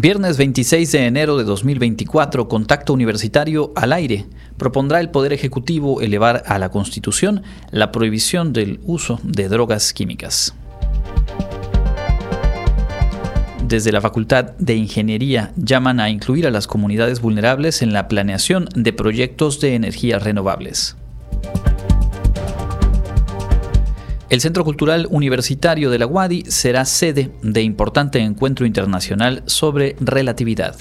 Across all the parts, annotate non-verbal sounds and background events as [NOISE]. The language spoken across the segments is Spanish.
Viernes 26 de enero de 2024, Contacto Universitario al aire. Propondrá el Poder Ejecutivo elevar a la Constitución la prohibición del uso de drogas químicas. Desde la Facultad de Ingeniería llaman a incluir a las comunidades vulnerables en la planeación de proyectos de energías renovables. El Centro Cultural Universitario de la UADI será sede de importante encuentro internacional sobre relatividad.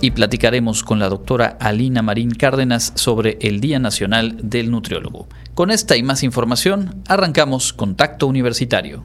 Y platicaremos con la doctora Alina Marín Cárdenas sobre el Día Nacional del Nutriólogo. Con esta y más información, arrancamos Contacto Universitario.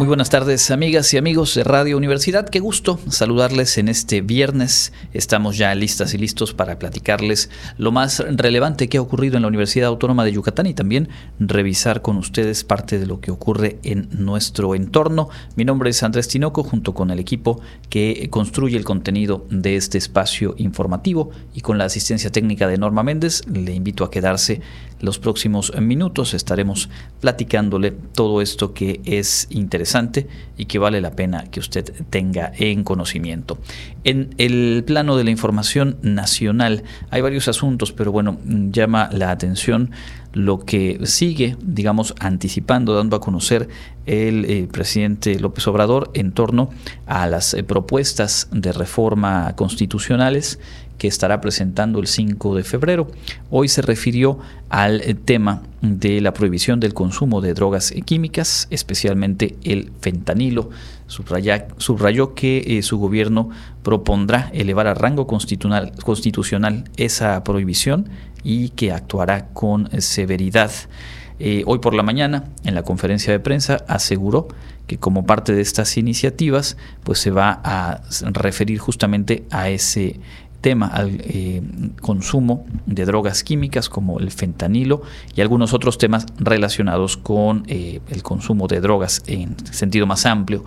muy buenas tardes amigas y amigos de Radio Universidad. Qué gusto saludarles en este viernes. Estamos ya listas y listos para platicarles lo más relevante que ha ocurrido en la Universidad Autónoma de Yucatán y también revisar con ustedes parte de lo que ocurre en nuestro entorno. Mi nombre es Andrés Tinoco junto con el equipo que construye el contenido de este espacio informativo y con la asistencia técnica de Norma Méndez. Le invito a quedarse los próximos minutos. Estaremos platicándole todo esto que es interesante y que vale la pena que usted tenga en conocimiento. En el plano de la información nacional hay varios asuntos, pero bueno, llama la atención lo que sigue, digamos, anticipando, dando a conocer el eh, presidente López Obrador en torno a las eh, propuestas de reforma constitucionales que estará presentando el 5 de febrero. Hoy se refirió al eh, tema de la prohibición del consumo de drogas químicas, especialmente el fentanilo. Subrayó que eh, su gobierno propondrá elevar a rango constitucional, constitucional esa prohibición y que actuará con severidad. Eh, hoy por la mañana, en la conferencia de prensa, aseguró que como parte de estas iniciativas, pues se va a referir justamente a ese tema al eh, consumo de drogas químicas como el fentanilo y algunos otros temas relacionados con eh, el consumo de drogas en sentido más amplio.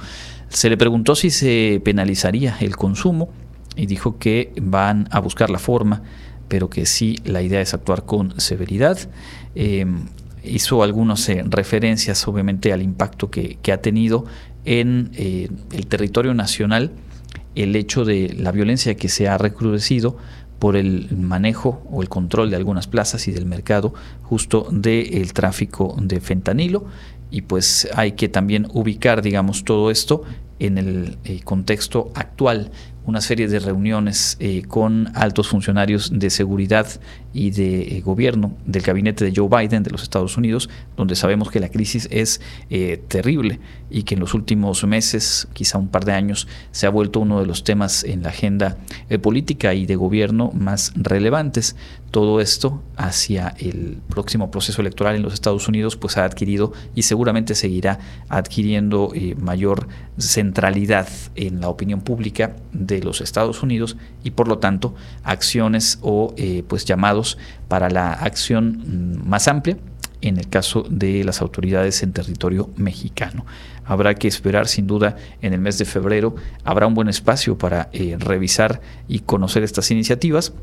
Se le preguntó si se penalizaría el consumo y dijo que van a buscar la forma, pero que sí la idea es actuar con severidad. Em, hizo algunas eh, referencias obviamente al impacto que, que ha tenido en el territorio nacional el hecho de la violencia que se ha recrudecido por el manejo o el control de algunas plazas y del mercado justo del tráfico de fentanilo. Y pues hay que también ubicar digamos todo esto en el eh, contexto actual una serie de reuniones eh, con altos funcionarios de seguridad y de eh, gobierno del gabinete de Joe Biden de los Estados Unidos, donde sabemos que la crisis es eh, terrible y que en los últimos meses, quizá un par de años, se ha vuelto uno de los temas en la agenda política y de gobierno más relevantes. Todo esto hacia el próximo proceso electoral en los Estados Unidos, pues ha adquirido y seguramente seguirá adquiriendo mayor centralidad en la opinión pública de los Estados Unidos y por lo tanto acciones o eh, pues llamados para la acción mm, más amplia en el caso de las autoridades en territorio mexicano. Habrá que esperar, sin duda, en el mes de febrero habrá un buen espacio para eh, revisar y conocer estas iniciativas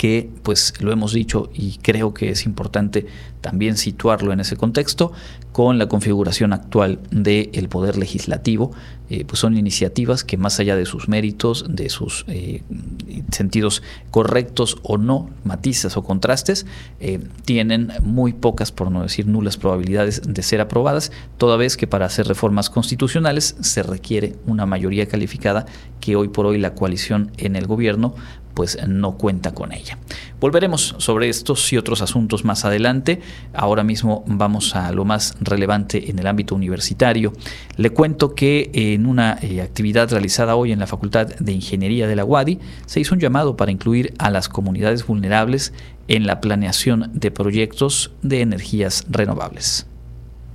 que pues lo hemos dicho y creo que es importante también situarlo en ese contexto, con la configuración actual del poder legislativo, eh, pues son iniciativas que más allá de sus méritos, de sus eh, sentidos correctos o no, matizas o contrastes, eh, tienen muy pocas, por no decir nulas probabilidades de ser aprobadas, toda vez que para hacer reformas constitucionales se requiere una mayoría calificada que hoy por hoy la coalición en el gobierno pues no cuenta con ella. Volveremos sobre estos y otros asuntos más adelante. Ahora mismo vamos a lo más relevante en el ámbito universitario. Le cuento que en una eh, actividad realizada hoy en la Facultad de Ingeniería de la UADI se hizo un llamado para incluir a las comunidades vulnerables en la planeación de proyectos de energías renovables.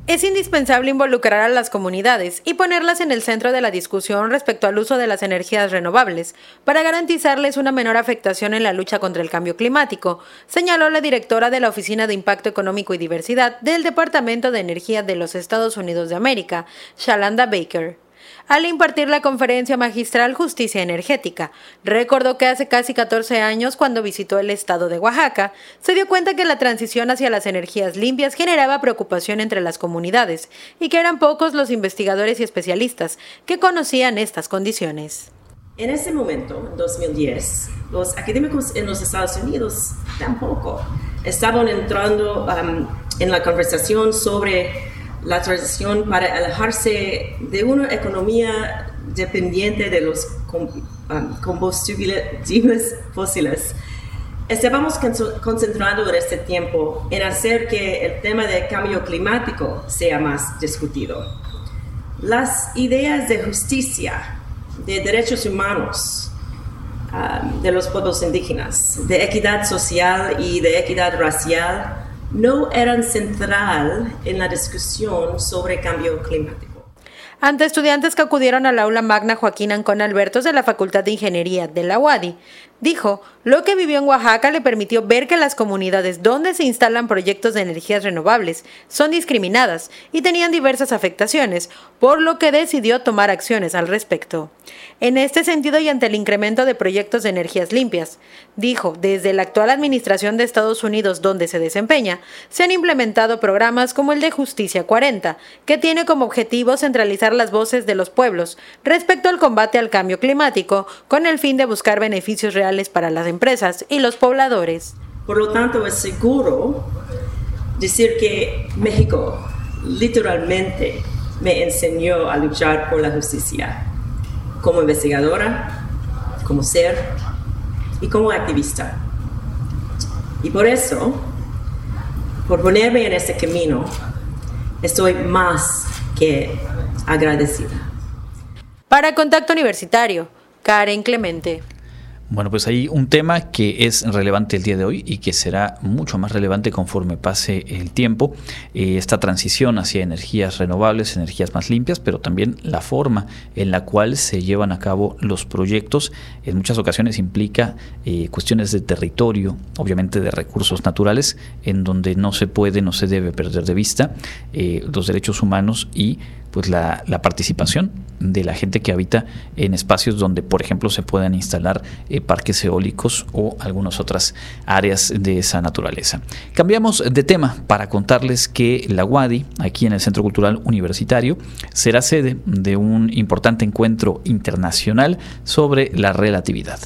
Es indispensable involucrar a las comunidades y ponerlas en el centro de la discusión respecto al uso de las energías renovables para garantizarles una menor afectación en la lucha contra el cambio climático, señaló la directora de la Oficina de Impacto Económico y Diversidad del Departamento de Energía de los Estados Unidos de América, Shalanda Baker al impartir la conferencia magistral Justicia Energética. Recordó que hace casi 14 años, cuando visitó el estado de Oaxaca, se dio cuenta que la transición hacia las energías limpias generaba preocupación entre las comunidades y que eran pocos los investigadores y especialistas que conocían estas condiciones. En ese momento, en 2010, los académicos en los Estados Unidos tampoco estaban entrando um, en la conversación sobre la transición para alejarse de una economía dependiente de los um, combustibles fósiles. Estábamos concentrando en este tiempo en hacer que el tema del cambio climático sea más discutido. Las ideas de justicia, de derechos humanos, um, de los pueblos indígenas, de equidad social y de equidad racial, no eran central en la discusión sobre cambio climático. Ante estudiantes que acudieron al aula magna Joaquín Ancón Albertos de la Facultad de Ingeniería de la UADI, Dijo, lo que vivió en Oaxaca le permitió ver que las comunidades donde se instalan proyectos de energías renovables son discriminadas y tenían diversas afectaciones, por lo que decidió tomar acciones al respecto. En este sentido y ante el incremento de proyectos de energías limpias, dijo, desde la actual administración de Estados Unidos donde se desempeña, se han implementado programas como el de Justicia 40, que tiene como objetivo centralizar las voces de los pueblos respecto al combate al cambio climático con el fin de buscar beneficios reales para las empresas y los pobladores. Por lo tanto, es seguro decir que México literalmente me enseñó a luchar por la justicia como investigadora, como ser y como activista. Y por eso, por ponerme en este camino, estoy más que agradecida. Para Contacto Universitario, Karen Clemente. Bueno, pues hay un tema que es relevante el día de hoy y que será mucho más relevante conforme pase el tiempo. Eh, esta transición hacia energías renovables, energías más limpias, pero también la forma en la cual se llevan a cabo los proyectos. En muchas ocasiones implica eh, cuestiones de territorio, obviamente de recursos naturales, en donde no se puede, no se debe perder de vista eh, los derechos humanos y pues la, participación de la gente que habita en espacios donde, por ejemplo, se puedan instalar eh, parques eólicos o algunas otras áreas de esa naturaleza. Cambiamos de tema para contarles que la UADI, aquí en el Centro Cultural Universitario, será sede de un importante encuentro internacional sobre la relatividad.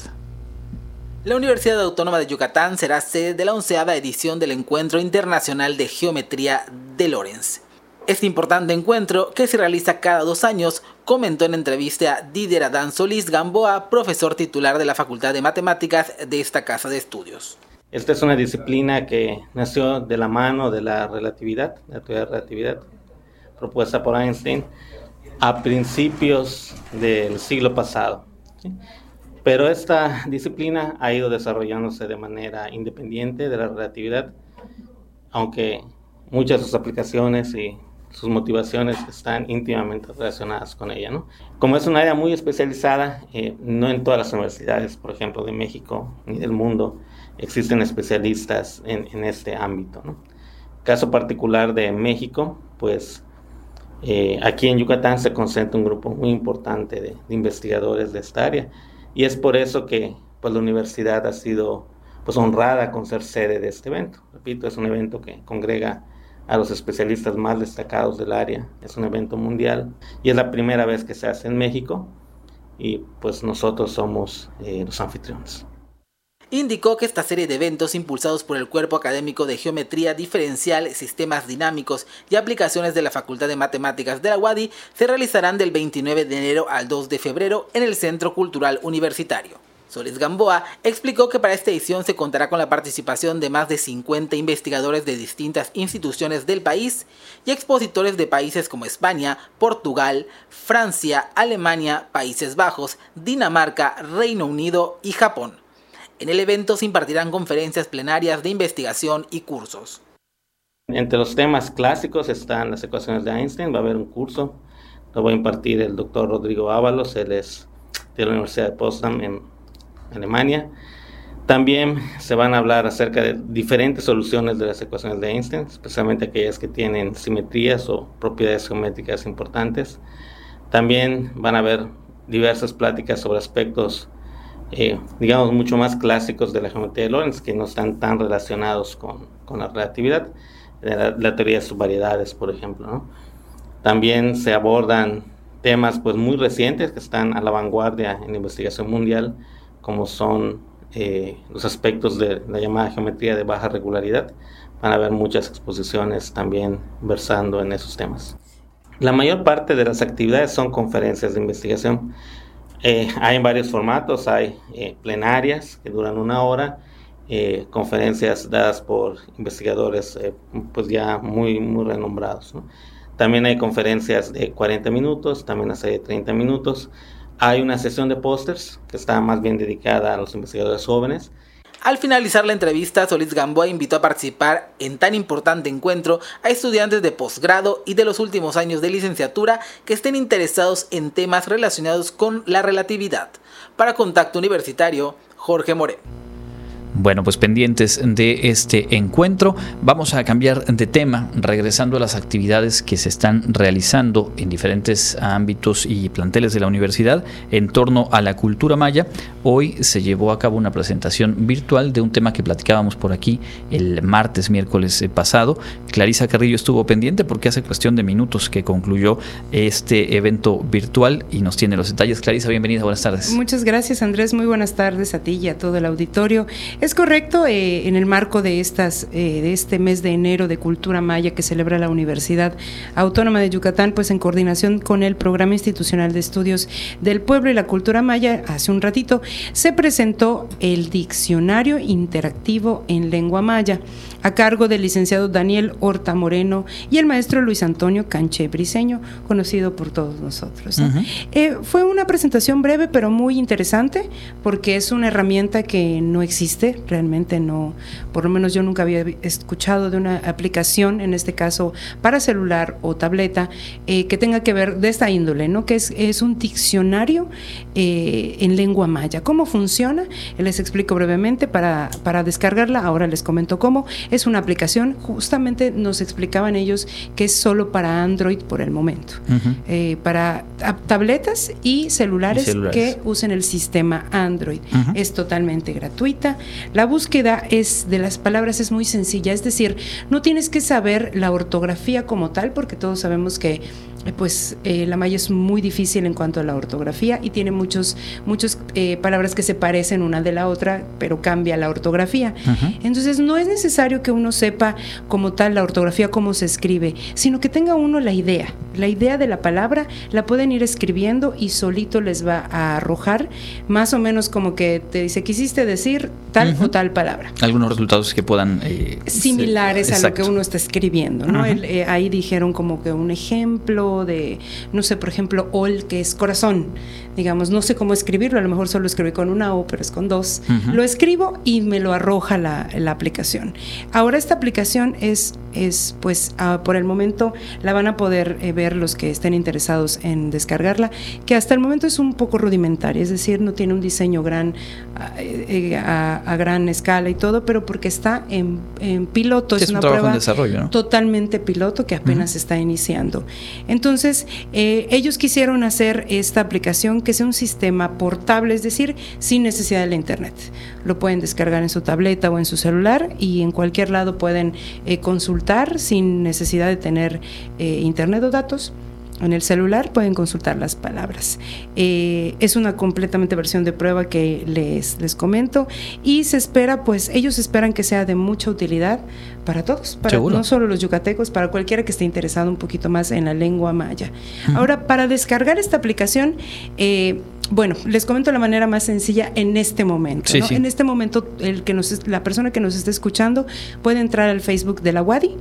La Universidad Autónoma de Yucatán será sede de la onceava edición del Encuentro Internacional de Geometría de Lorenz. Este importante encuentro, que se realiza cada dos años, comentó en entrevista a Didier Adán Solís Gamboa, profesor titular de la Facultad de Matemáticas de esta casa de estudios. Esta es una disciplina que nació de la mano de la relatividad, la teoría de relatividad, propuesta por Einstein a principios del siglo pasado. Pero esta disciplina ha ido desarrollándose de manera independiente de la relatividad, aunque muchas de sus aplicaciones y sus motivaciones están íntimamente relacionadas con ella. ¿no? Como es un área muy especializada, eh, no en todas las universidades, por ejemplo, de México ni del mundo, existen especialistas en, este ámbito. ¿no? Caso particular de México, pues eh, aquí en Yucatán se concentra un grupo muy importante de, investigadores de esta área y es por eso que pues, la universidad ha sido pues, honrada con ser sede de este evento. Repito, es un evento que congrega a los especialistas más destacados del área. Es un evento mundial y es la primera vez que se hace en México y pues nosotros somos eh, los anfitriones. Indicó que esta serie de eventos impulsados por el Cuerpo Académico de Geometría Diferencial, Sistemas Dinámicos y Aplicaciones de la Facultad de Matemáticas de la UADI se realizarán del 29 de enero al 2 de febrero en el Centro Cultural Universitario. Solís Gamboa explicó que para esta edición se contará con la participación de más de 50 investigadores de distintas instituciones del país y expositores de países como España, Portugal, Francia, Alemania, Países Bajos, Dinamarca, Reino Unido y Japón. En el evento se impartirán conferencias plenarias de investigación y cursos. Entre los temas clásicos están las ecuaciones de Einstein, va a haber un curso, lo va a impartir el doctor Rodrigo Ábalos, él es de la Universidad de Potsdam en Alemania. También se van a hablar acerca de diferentes soluciones de las ecuaciones de Einstein, especialmente aquellas que tienen simetrías o propiedades geométricas importantes. También van a haber diversas pláticas sobre aspectos, eh, digamos, mucho más clásicos de la geometría de Lorentz, que no están tan relacionados con, con la relatividad, la, la, teoría de subvariedades, por ejemplo. ¿no? También se abordan temas pues, muy recientes que están a la vanguardia en la investigación mundial, como son eh, los aspectos de la llamada geometría de baja regularidad. Van a haber muchas exposiciones también versando en esos temas. La mayor parte de las actividades son conferencias de investigación. Eh, hay en varios formatos, hay eh, plenarias que duran una hora, eh, conferencias dadas por investigadores eh, pues ya muy, muy renombrados. ¿no? También hay conferencias de 40 minutos, también hace de 30 minutos. Hay una sesión de pósters que está más bien dedicada a los investigadores jóvenes. Al finalizar la entrevista, Solís Gamboa invitó a participar en tan importante encuentro a estudiantes de posgrado y de los últimos años de licenciatura que estén interesados en temas relacionados con la relatividad. Para Contacto Universitario, Jorge Moreno. Bueno, pues pendientes de este encuentro, vamos a cambiar de tema, regresando a las actividades que se están realizando en diferentes ámbitos y planteles de la universidad en torno a la cultura maya. Hoy se llevó a cabo una presentación virtual de un tema que platicábamos por aquí el martes, miércoles pasado. Clarisa Carrillo estuvo pendiente porque hace cuestión de minutos que concluyó este evento virtual y nos tiene los detalles. Clarisa, bienvenida, buenas tardes. Muchas gracias Andrés, muy buenas tardes a ti y a todo el auditorio. Correcto, eh, en el marco de, estas, eh, de este mes de enero de Cultura Maya que celebra la Universidad Autónoma de Yucatán, pues en coordinación con el Programa Institucional de Estudios del Pueblo y la Cultura Maya, hace un ratito, se presentó el Diccionario Interactivo en Lengua Maya, a cargo del licenciado Daniel Horta Moreno y el maestro Luis Antonio Canché Briseño, conocido por todos nosotros. ¿no? uh -huh. eh, fue una presentación breve, pero muy interesante, porque es una herramienta que no existe realmente no, por lo menos yo nunca había escuchado de una aplicación, en este caso para celular o tableta, eh, que tenga que ver de esta índole, ¿no? que es, es un diccionario eh, en lengua maya. ¿Cómo funciona? Les explico brevemente para, para descargarla, ahora les comento cómo. Es una aplicación, justamente nos explicaban ellos que es solo para Android por el momento, uh -huh. eh, para tabletas y celulares, y celulares, que usen el sistema Android. Uh -huh. Es totalmente gratuita. La búsqueda es de las palabras es muy sencilla, es decir, no tienes que saber la ortografía como tal, porque todos sabemos que pues eh, la maya es muy difícil en cuanto a la ortografía y tiene muchos muchas eh, palabras que se parecen una de la otra, pero cambia la ortografía. Uh -huh. Entonces no es necesario que uno sepa como tal la ortografía cómo se escribe, sino que tenga uno la idea, la idea de la palabra, la pueden ir escribiendo y solito les va a arrojar más o menos como que te dice quisiste decir tal uh -huh. o tal palabra. Algunos resultados que puedan eh, similares ser, a lo que uno está escribiendo, ¿no? Uh -huh. El, eh, ahí dijeron como que un ejemplo de, no sé, por ejemplo, ol, que es corazón. Digamos, no sé cómo escribirlo, a lo mejor solo escribí con una O, pero es con dos. Uh -huh. Lo escribo y me lo arroja la, la aplicación. Ahora esta aplicación es, es pues, uh, por el momento la van a poder eh, ver los que estén interesados en descargarla, que hasta el momento es un poco rudimentaria, es decir, no tiene un diseño gran, eh, a, a, gran escala y todo, pero porque está en, en piloto, es, es, una un prueba en desarrollo, ¿no? totalmente piloto que apenas uh -huh. está iniciando. Entonces, eh, ellos quisieron hacer esta aplicación que sea un sistema portable, es decir, sin necesidad de la internet. Lo pueden descargar en su tableta o en su celular y en cualquier lado pueden eh, consultar sin necesidad de tener eh, internet o datos. En el celular pueden consultar las palabras. Eh, es una completamente versión de prueba que les, les comento y se espera, pues ellos esperan que sea de mucha utilidad para todos, para ¿Seguro? no solo los yucatecos, para cualquiera que esté interesado un poquito más en la lengua maya. Uh -huh. Ahora, para descargar esta aplicación, eh, bueno, les comento la manera más sencilla en este momento. Sí, ¿no? sí. En este momento, el que nos, la persona que nos esté escuchando puede entrar al Facebook de la UADI,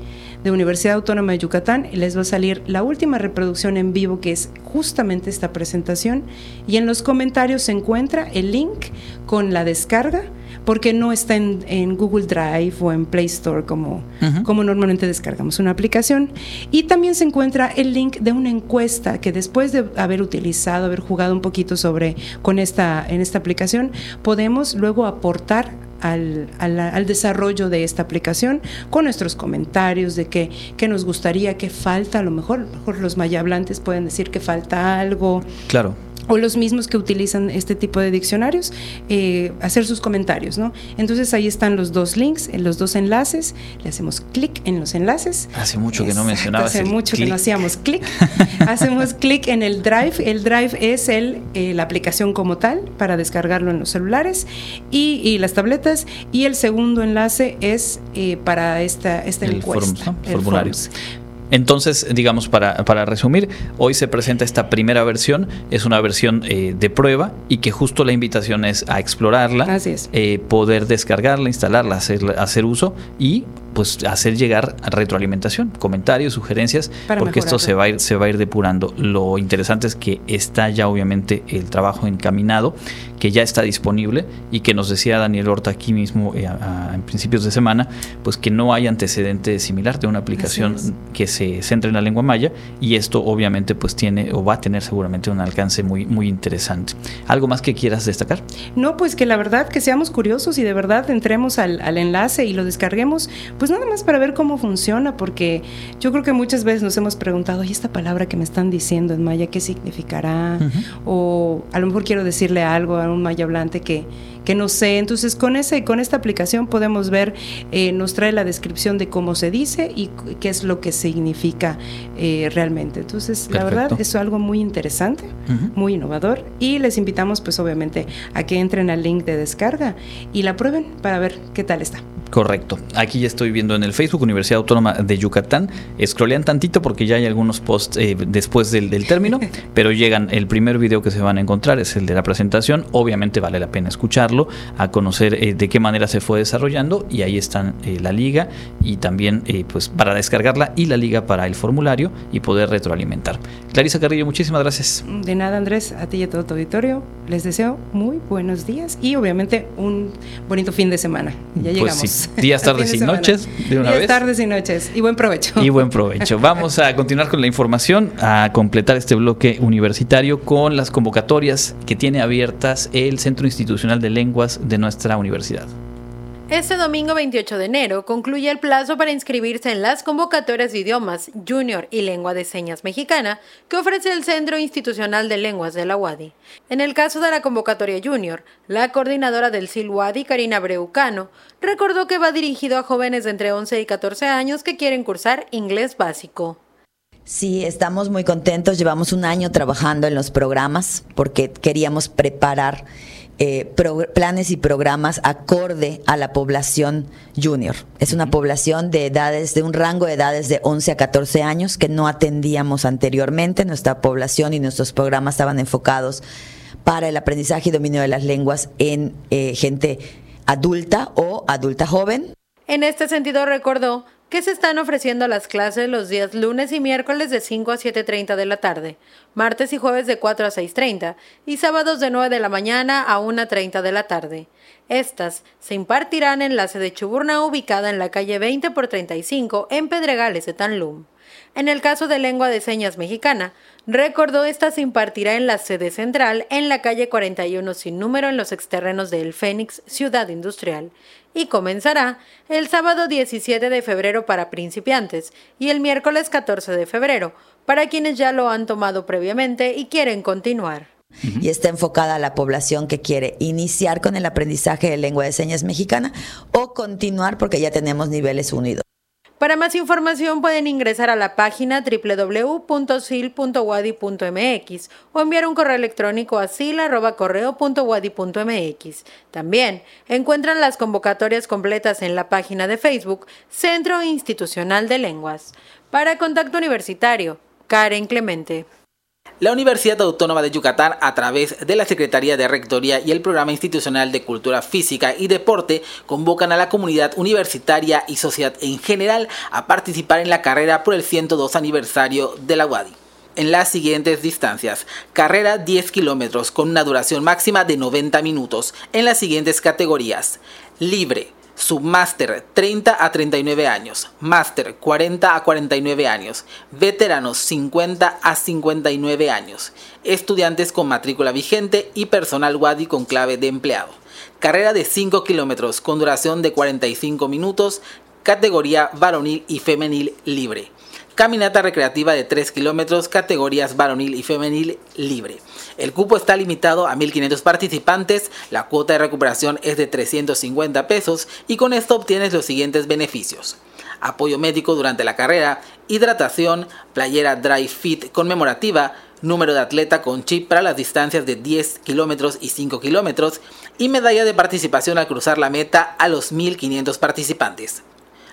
de Universidad Autónoma de Yucatán, y les va a salir la última reproducción en vivo, que es justamente esta presentación. Y en los comentarios se encuentra el link con la descarga porque no está en, Google Drive o en Play Store como, como normalmente descargamos una aplicación. Y también se encuentra el link de una encuesta que después de haber utilizado, haber jugado un poquito sobre con esta, en esta aplicación, podemos luego aportar al, al, desarrollo de esta aplicación con nuestros comentarios de qué, nos gustaría, qué falta, a lo mejor, a lo mejor los mayablantes pueden decir que falta algo. Claro o los mismos que utilizan este tipo de diccionarios, eh, hacer sus comentarios, ¿no? Entonces ahí están los dos links, los dos enlaces, le hacemos clic en los enlaces. Hace mucho que no mencionabas. Hace mucho que no hacíamos clic. [LAUGHS] hacemos clic en el Drive. El Drive es el, eh, la aplicación como tal para descargarlo en los celulares y, las tabletas. Y el segundo enlace es eh, para esta, esta el encuesta. formulario. Entonces, digamos, para, para, resumir, hoy se presenta esta primera versión, es una versión eh, de prueba y que justo la invitación es a explorarla, eh, poder descargarla, instalarla, hacer, hacer uso y pues hacer llegar retroalimentación, comentarios, sugerencias, porque esto se va, a ir, se va a ir depurando. Lo interesante es que está ya obviamente el trabajo encaminado, que ya está disponible y que nos decía Daniel Horta aquí mismo eh, en principios de semana, pues que no hay antecedente similar de una aplicación que se centre en la lengua maya y esto obviamente pues tiene o va a tener seguramente un alcance muy, muy interesante. ¿Algo más que quieras destacar? No, pues que la verdad que seamos curiosos y de verdad entremos al, al enlace y lo descarguemos pues nada más para ver cómo funciona, porque yo creo que muchas veces nos hemos preguntado, ¿y esta palabra que me están diciendo en maya qué significará? O a lo mejor quiero decirle algo a un maya hablante que, que no sé. Entonces, con, ese, con esta aplicación podemos ver, eh, nos trae la descripción de cómo se dice y qué es lo que significa eh, realmente. Entonces, la verdad, es algo muy interesante, muy innovador y les invitamos, pues obviamente, a que entren al link de descarga y la prueben para ver qué tal está. Correcto. Aquí ya estoy viendo en el Facebook Universidad Autónoma de Yucatán. Scrollean tantito porque ya hay algunos posts eh, después del, término, [LAUGHS] pero llegan. El primer video que se van a encontrar es el de la presentación. Obviamente vale la pena escucharlo, a conocer eh, de qué manera se fue desarrollando y ahí están eh, la liga y también pues para descargarla y la liga para el formulario y poder retroalimentar. Clarisa Carrillo, muchísimas gracias. De nada, Andrés, a ti y a todo tu auditorio. Les deseo muy buenos días y obviamente un bonito fin de semana. Ya pues llegamos. [LAUGHS] Días, tardes y noches, de una Días, tardes y noches. Y buen provecho. Y buen provecho. [LAUGHS] Vamos a continuar con la información, a completar este bloque universitario con las convocatorias que tiene abiertas el Centro Institucional de Lenguas de nuestra universidad. Este domingo 28 de enero concluye el plazo para inscribirse en las convocatorias de idiomas Junior y Lengua de Señas Mexicana que ofrece el Centro Institucional de Lenguas de la UADI. En el caso de la convocatoria Junior, la coordinadora del CIL UADI, Karina Breucano, recordó que va dirigido a jóvenes de entre 11 y 14 años que quieren cursar inglés básico. Sí, estamos muy contentos. Llevamos un año trabajando en los programas porque queríamos preparar eh, planes y programas acorde a la población junior. Es una población de edades, de un rango de edades de 11 a 14 años que no atendíamos anteriormente. Nuestra población y nuestros programas estaban enfocados para el aprendizaje y dominio de las lenguas en eh, gente adulta o adulta joven. En este sentido, recordó que se están ofreciendo las clases los días lunes y miércoles de 5 a 7.30 de la tarde, martes y jueves de 4 a 6.30 y sábados de 9 de la mañana a 1.30 de la tarde. Estas se impartirán en la sede Chuburna ubicada en la calle 20 por 35 en Pedregales de Tanlum. En el caso de lengua de señas mexicana, recordó esta se impartirá en la sede central en la calle 41 sin número en los exterrenos de El Fénix, ciudad industrial, y comenzará el sábado 17 de febrero para principiantes y el miércoles 14 de febrero para quienes ya lo han tomado previamente y quieren continuar. Y está enfocada a la población que quiere iniciar con el aprendizaje de lengua de señas mexicana o continuar porque ya tenemos niveles unidos. Para más información pueden ingresar a la página www.sil.wadi.mx o enviar un correo electrónico a sil.correo.wadi.mx. También encuentran las convocatorias completas en la página de Facebook Centro Institucional de Lenguas. Para Contacto Universitario, Karen Clemente. La Universidad Autónoma de Yucatán, a través de la Secretaría de Rectoría y el Programa Institucional de Cultura Física y Deporte, convocan a la comunidad universitaria y sociedad en general a participar en la carrera por el 102 aniversario de la UADI. en las siguientes distancias. Carrera 10 kilómetros con una duración máxima de 90 minutos en las siguientes categorías. Libre, Submaster 30 a 39 años, Master 40 a 49 años, Veteranos 50 a 59 años, Estudiantes con matrícula vigente y personal WADI con clave de empleado. Carrera de 5 kilómetros con duración de 45 minutos, categoría varonil y femenil libre. Caminata recreativa de 3 kilómetros, categorías varonil y femenil libre. El cupo está limitado a 1.500 participantes, la cuota de recuperación es de 350 pesos y con esto obtienes los siguientes beneficios. Apoyo médico durante la carrera, hidratación, playera dry fit conmemorativa, número de atleta con chip para las distancias de 10 kilómetros y 5 kilómetros y medalla de participación al cruzar la meta a los 1.500 participantes.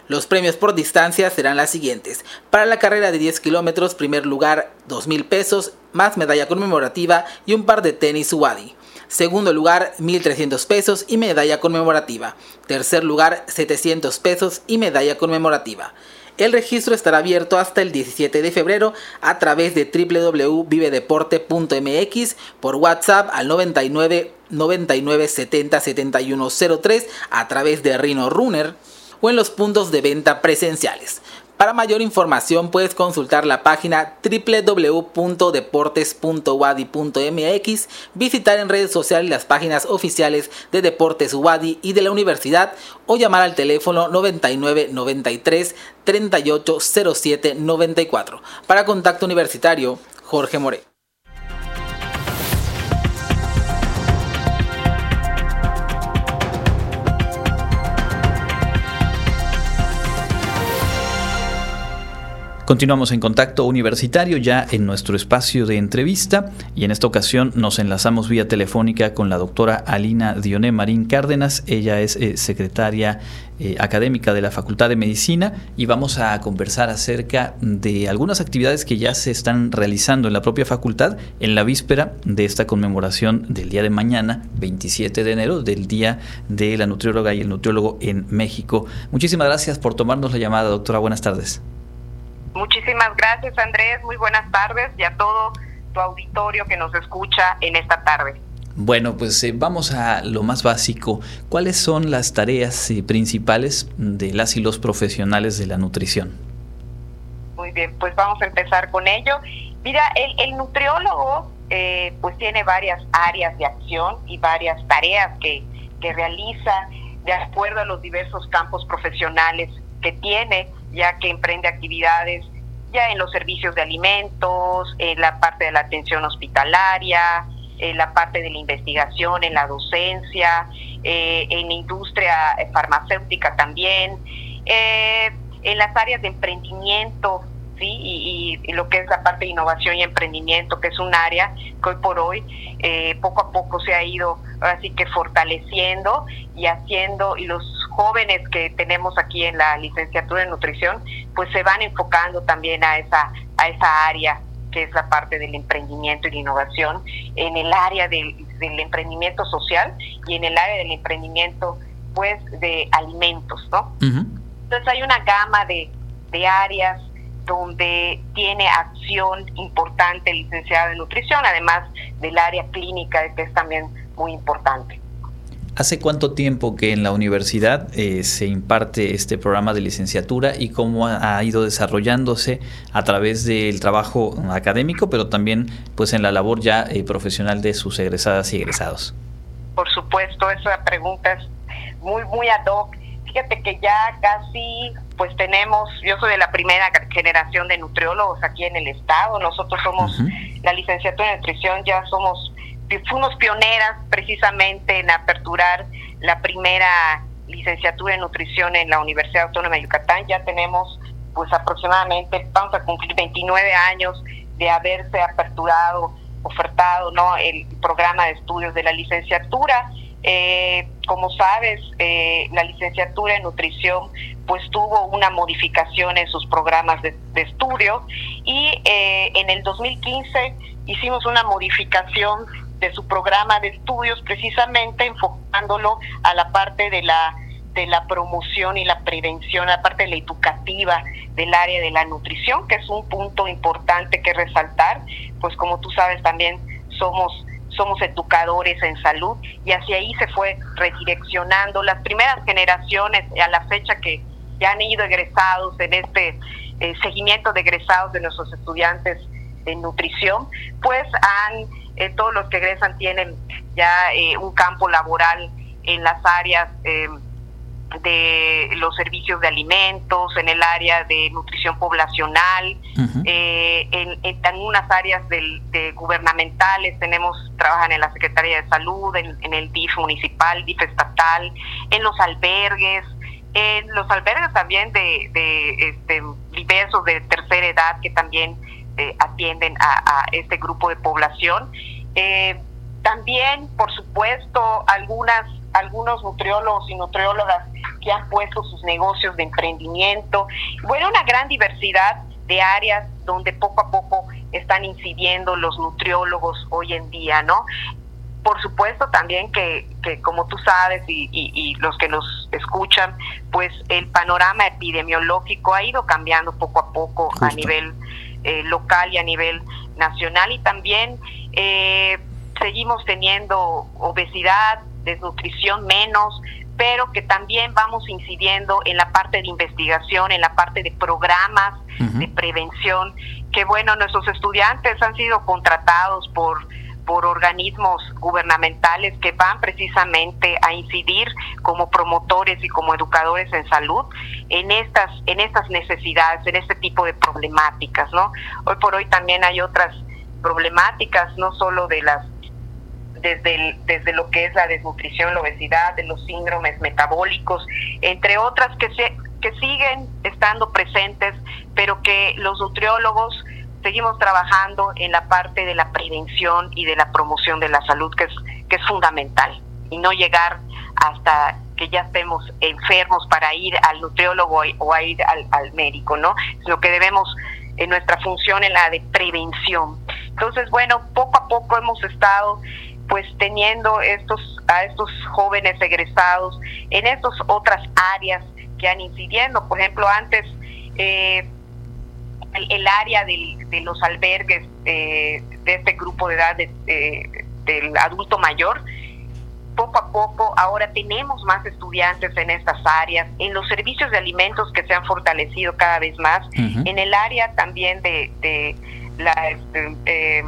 Los premios por distancia serán las siguientes. Para la carrera de 10 kilómetros, primer lugar 2 mil pesos, más medalla conmemorativa y un par de tenis Wadi. Segundo lugar, 1.300 pesos y medalla conmemorativa. Tercer lugar, 700 pesos y medalla conmemorativa. El registro estará abierto hasta el 17 de febrero a través de www.vivedeporte.mx por WhatsApp al 99 99 70 71 03 a través de Rino Runner o en los puntos de venta presenciales. Para mayor información puedes consultar la página www.deportes.wadi.mx, visitar en redes sociales las páginas oficiales de Deportes Wadi y de la universidad o llamar al teléfono 99 93 38 07 94. Para contacto universitario, Jorge More. Continuamos en contacto universitario ya en nuestro espacio de entrevista y en esta ocasión nos enlazamos vía telefónica con la doctora Alina Dioné Marín Cárdenas. Ella es eh, secretaria eh, académica de la Facultad de Medicina y vamos a conversar acerca de algunas actividades que ya se están realizando en la propia facultad en la víspera de esta conmemoración del día de mañana, 27 de enero, del Día de la Nutrióloga y el Nutriólogo en México. Muchísimas gracias por tomarnos la llamada, doctora. Buenas tardes. Muchísimas gracias Andrés, muy buenas tardes y a todo tu auditorio que nos escucha en esta tarde. Bueno, pues eh, vamos a lo más básico. ¿Cuáles son las tareas eh, principales de las y los profesionales de la nutrición? Muy bien, pues vamos a empezar con ello. Mira, el, nutriólogo eh, pues tiene varias áreas de acción y varias tareas que, que realiza de acuerdo a los diversos campos profesionales que tiene ya que emprende actividades ya en los servicios de alimentos, en la parte de la atención hospitalaria, en la parte de la investigación, en la docencia, eh, en industria farmacéutica también, eh, en las áreas de emprendimiento, ¿sí? Y, lo que es la parte de innovación y emprendimiento, que es un área que hoy por hoy eh, poco a poco se ha ido así que fortaleciendo y haciendo, y los jóvenes que tenemos aquí en la licenciatura en nutrición, pues se van enfocando también a esa, a esa área que es la parte del emprendimiento y la innovación, en el área del, emprendimiento social y en el área del emprendimiento pues de alimentos, ¿no? Entonces hay una gama de, de áreas donde tiene acción importante el licenciado en nutrición, además del área clínica que es también muy importante. ¿Hace cuánto tiempo que en la universidad eh, se imparte este programa de licenciatura y cómo ha, ido desarrollándose a través del trabajo académico, pero también pues en la labor ya eh, profesional de sus egresadas y egresados? Por supuesto, esa pregunta es muy, muy ad hoc. Fíjate que ya casi pues tenemos, yo soy de la primera generación de nutriólogos aquí en el estado, nosotros somos la licenciatura en nutrición, ya somos fuimos pioneras precisamente en aperturar la primera licenciatura en nutrición en la Universidad Autónoma de Yucatán. Ya tenemos pues aproximadamente, vamos a cumplir 29 años de haberse aperturado, ofertado ¿no? el programa de estudios de la licenciatura. Eh, como sabes, eh, la licenciatura en nutrición pues tuvo una modificación en sus programas de, estudio y eh, en el 2015 hicimos una modificación de su programa de estudios, precisamente enfocándolo a la parte de la de la promoción y la prevención, aparte de la educativa del área de la nutrición, que es un punto importante que resaltar, pues como tú sabes también somos somos educadores en salud y hacia ahí se fue redireccionando. Las primeras generaciones a la fecha que ya han ido egresados en este eh, seguimiento de egresados de nuestros estudiantes en nutrición, pues han, eh, todos los que egresan tienen ya eh, un campo laboral en las áreas de los servicios de alimentos, en el área de nutrición poblacional, eh, en, en, algunas áreas del, de gubernamentales, tenemos, trabajan en la Secretaría de Salud, en, el DIF municipal, DIF estatal, en los albergues, en los albergues también de, de este, diversos de tercera edad que también eh, atienden a, este grupo de población. Eh, también, por supuesto, algunas algunos nutriólogos y nutriólogas que han puesto sus negocios de emprendimiento. Bueno, una gran diversidad de áreas donde poco a poco están incidiendo los nutriólogos hoy en día, ¿no? Por supuesto también que, que como tú sabes y, y, los que nos escuchan, pues el panorama epidemiológico ha ido cambiando poco a poco a nivel eh, local y a nivel nacional. Y también eh, seguimos teniendo obesidad, desnutrición menos, pero que también vamos incidiendo en la parte de investigación, en la parte de programas de prevención, que bueno, nuestros estudiantes han sido contratados por por organismos gubernamentales que van precisamente a incidir como promotores y como educadores en salud en estas en estas necesidades, en este tipo de problemáticas, ¿no? Hoy por hoy también hay otras problemáticas, no solo de las desde, desde lo que es la desnutrición, la obesidad, de los síndromes metabólicos, entre otras que, se, que siguen estando presentes, pero que los nutriólogos seguimos trabajando en la parte de la prevención y de la promoción de la salud, que es, que es fundamental, y no llegar hasta que ya estemos enfermos para ir al nutriólogo o a ir al, al médico, ¿no? Sino que debemos en nuestra función en la de prevención. Entonces, bueno, poco a poco hemos estado pues teniendo estos a estos jóvenes egresados en estas otras áreas que han incidiendo. Por ejemplo, antes eh, el, área de los albergues eh, de este grupo de edad del adulto mayor, poco a poco ahora tenemos más estudiantes en estas áreas, en los servicios de alimentos que se han fortalecido cada vez más, en el área también de, de la... Este, eh,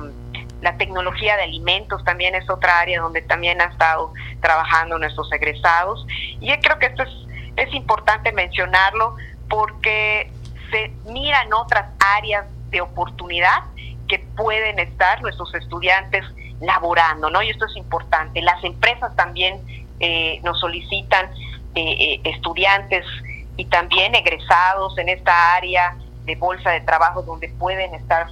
la tecnología de alimentos también es otra área donde también ha estado trabajando nuestros egresados. Y yo creo que esto es, es importante mencionarlo porque se miran otras áreas de oportunidad que pueden estar nuestros estudiantes laborando, ¿no? Y esto es importante. Las empresas también eh, nos solicitan eh, eh, estudiantes y también egresados en esta área de bolsa de trabajo donde pueden estar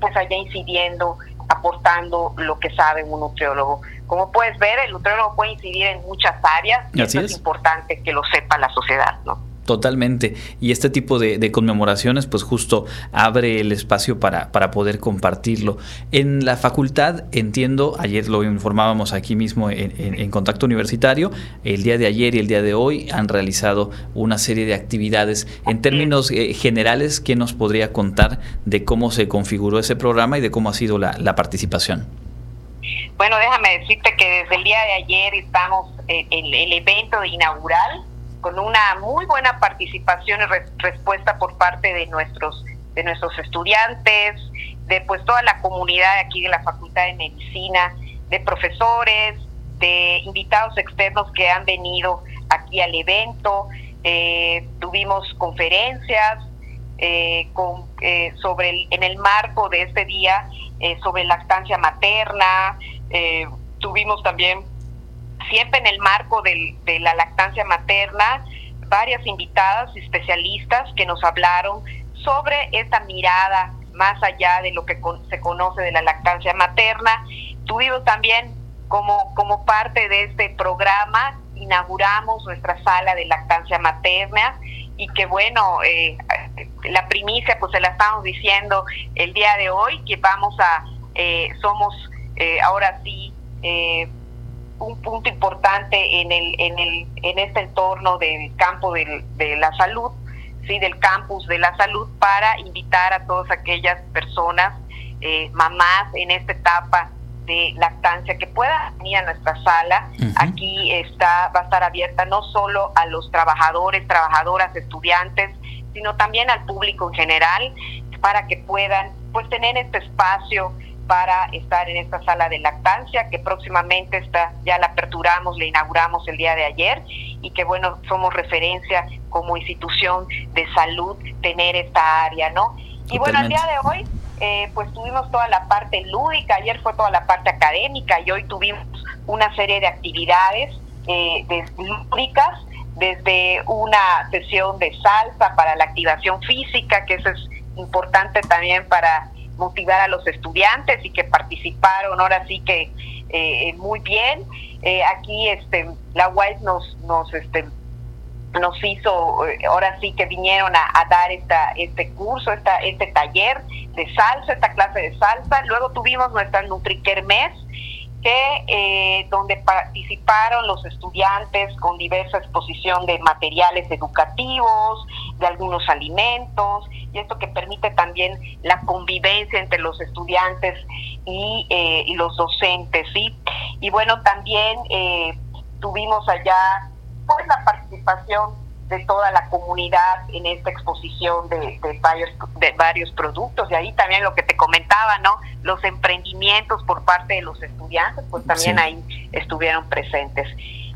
pues allá incidiendo aportando lo que sabe un nutriólogo. Como puedes ver, el nutriólogo puede incidir en muchas áreas y eso es. importante que lo sepa la sociedad, ¿no? Totalmente. Y este tipo de, conmemoraciones, pues justo abre el espacio para, para, poder compartirlo. En la facultad, entiendo, ayer lo informábamos aquí mismo en, Contacto Universitario, el día de ayer y el día de hoy han realizado una serie de actividades. En términos eh, generales, ¿qué nos podría contar de cómo se configuró ese programa y de cómo ha sido la, la participación? Bueno, déjame decirte que desde el día de ayer estamos en el evento inaugural con una muy buena participación y respuesta por parte de nuestros de nuestros estudiantes, de pues toda la comunidad aquí de la Facultad de Medicina, de profesores, de invitados externos que han venido aquí al evento. Eh, tuvimos conferencias eh, con, eh, sobre el, en el marco de este día sobre lactancia materna. tuvimos también siempre en el marco de la lactancia materna, varias invitadas especialistas que nos hablaron sobre esta mirada más allá de lo que se conoce de la lactancia materna. Tuvimos también como, como parte de este programa, inauguramos nuestra sala de lactancia materna y que bueno, eh, la primicia pues se la estamos diciendo el día de hoy, que vamos a, eh, somos eh, ahora sí un punto importante en, el, en, el, en este entorno del campo de la salud, ¿sí? del campus de la salud, para invitar a todas aquellas personas, eh, mamás en esta etapa de lactancia que puedan venir a nuestra sala. Aquí está, va a estar abierta no solo a los trabajadores, trabajadoras, estudiantes, sino también al público en general, para que puedan pues tener este espacio para estar en esta sala de lactancia que próximamente está, ya la aperturamos, la inauguramos el día de ayer y que bueno, somos referencia como institución de salud tener esta área, ¿no? Y bueno, el día de hoy eh, pues tuvimos toda la parte lúdica, ayer fue toda la parte académica y hoy tuvimos una serie de actividades eh, lúdicas, desde una sesión de salsa para la activación física, que eso es importante también para motivar a los estudiantes y que participaron ahora sí que eh, muy bien. Eh, aquí este la UAS nos nos este nos hizo eh, ahora sí que vinieron a, dar esta este curso, esta este taller de salsa, esta clase de salsa. Luego tuvimos nuestra NutriKermes que eh, donde participaron los estudiantes con diversa exposición de materiales educativos, de algunos alimentos, y esto que permite también la convivencia entre los estudiantes y, eh, los docentes, ¿sí? Y bueno, también eh, tuvimos allá pues la participación de toda la comunidad en esta exposición de, varios de varios productos. Y ahí también lo que te comentaba no los emprendimientos por parte de los estudiantes pues también ahí estuvieron presentes.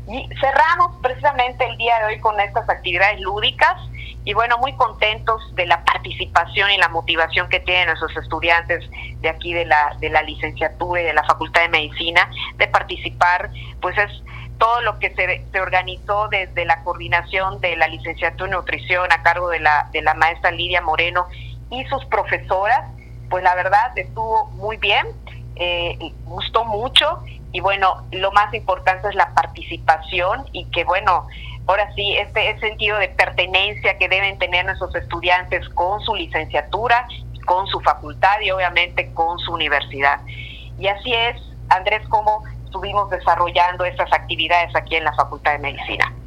Y cerramos precisamente el día de hoy con estas actividades lúdicas y bueno muy contentos de la participación y la motivación que tienen nuestros estudiantes de aquí de la de la licenciatura y de la facultad de medicina de participar pues es todo lo que se, organizó desde la coordinación de la licenciatura en nutrición a cargo de la, de la maestra Lidia Moreno y sus profesoras, pues la verdad estuvo muy bien, eh, gustó mucho y bueno, lo más importante es la participación y que bueno, ahora sí, este, sentido de pertenencia que deben tener nuestros estudiantes con su licenciatura, con su facultad y obviamente con su universidad. Y así es, Andrés, como estuvimos desarrollando estas actividades aquí en la Facultad de Medicina.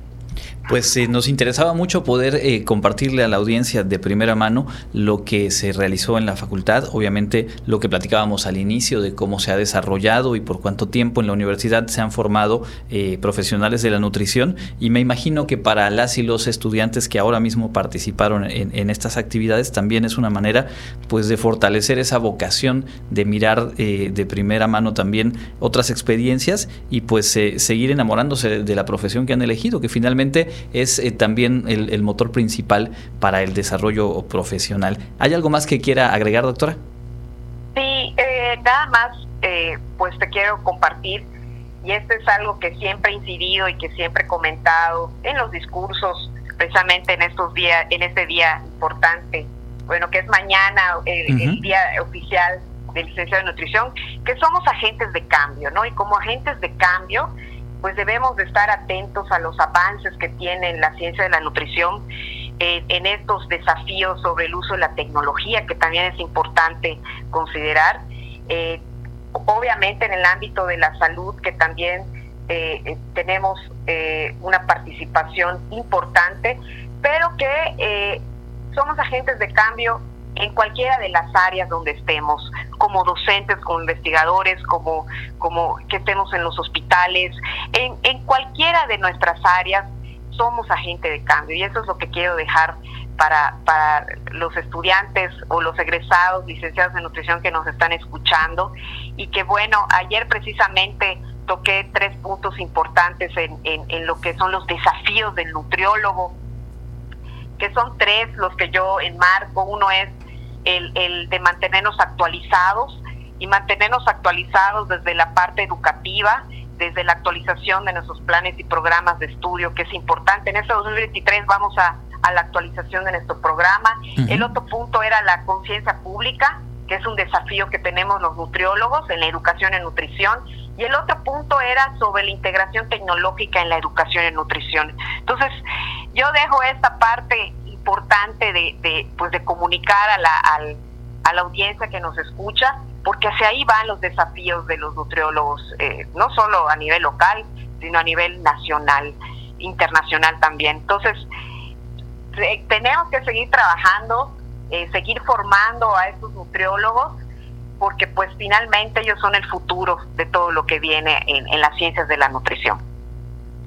Pues eh, nos interesaba mucho poder eh, compartirle a la audiencia de primera mano lo que se realizó en la facultad, obviamente lo que platicábamos al inicio de cómo se ha desarrollado y por cuánto tiempo en la universidad se han formado eh, profesionales de la nutrición. Y me imagino que para las y los estudiantes que ahora mismo participaron en, estas actividades también es una manera pues de fortalecer esa vocación de mirar de primera mano también otras experiencias y pues seguir enamorándose de la profesión que han elegido, que finalmente es eh, también el, motor principal para el desarrollo profesional. ¿Hay algo más que quiera agregar, doctora? Sí, eh, nada más, eh, pues te quiero compartir, y esto es algo que siempre he incidido y que siempre he comentado en los discursos, precisamente en estos días, en este día importante, bueno, que es mañana el, día oficial del licenciado de nutrición, que somos agentes de cambio, ¿no? Y como agentes de cambio, pues debemos de estar atentos a los avances que tiene la ciencia de la nutrición eh, en estos desafíos sobre el uso de la tecnología, que también es importante considerar. Eh, obviamente en el ámbito de la salud, que también eh, tenemos una participación importante, pero que somos agentes de cambio en cualquiera de las áreas donde estemos, como docentes, como investigadores, como, como que estemos en los hospitales, en, en cualquiera de nuestras áreas somos agente de cambio y eso es lo que quiero dejar para, para los estudiantes o los egresados, licenciados en nutrición que nos están escuchando y que bueno, ayer precisamente toqué tres puntos importantes en, en, en lo que son los desafíos del nutriólogo, que son tres los que yo enmarco. Uno es el, de mantenernos actualizados y mantenernos actualizados desde la parte educativa, desde la actualización de nuestros planes y programas de estudio, que es importante. En este 2023 vamos a, la actualización de nuestro programa. El otro punto era la conciencia pública, que es un desafío que tenemos los nutriólogos en la educación en nutrición. Y el otro punto era sobre la integración tecnológica en la educación en nutrición. Entonces, yo dejo esta parte importante de, de, pues de comunicar a la, a la audiencia que nos escucha porque hacia ahí van los desafíos de los nutriólogos, eh, no solo a nivel local, sino a nivel nacional, internacional también. Entonces, tenemos que seguir trabajando, eh, seguir formando a estos nutriólogos, porque pues finalmente ellos son el futuro de todo lo que viene en las ciencias de la nutrición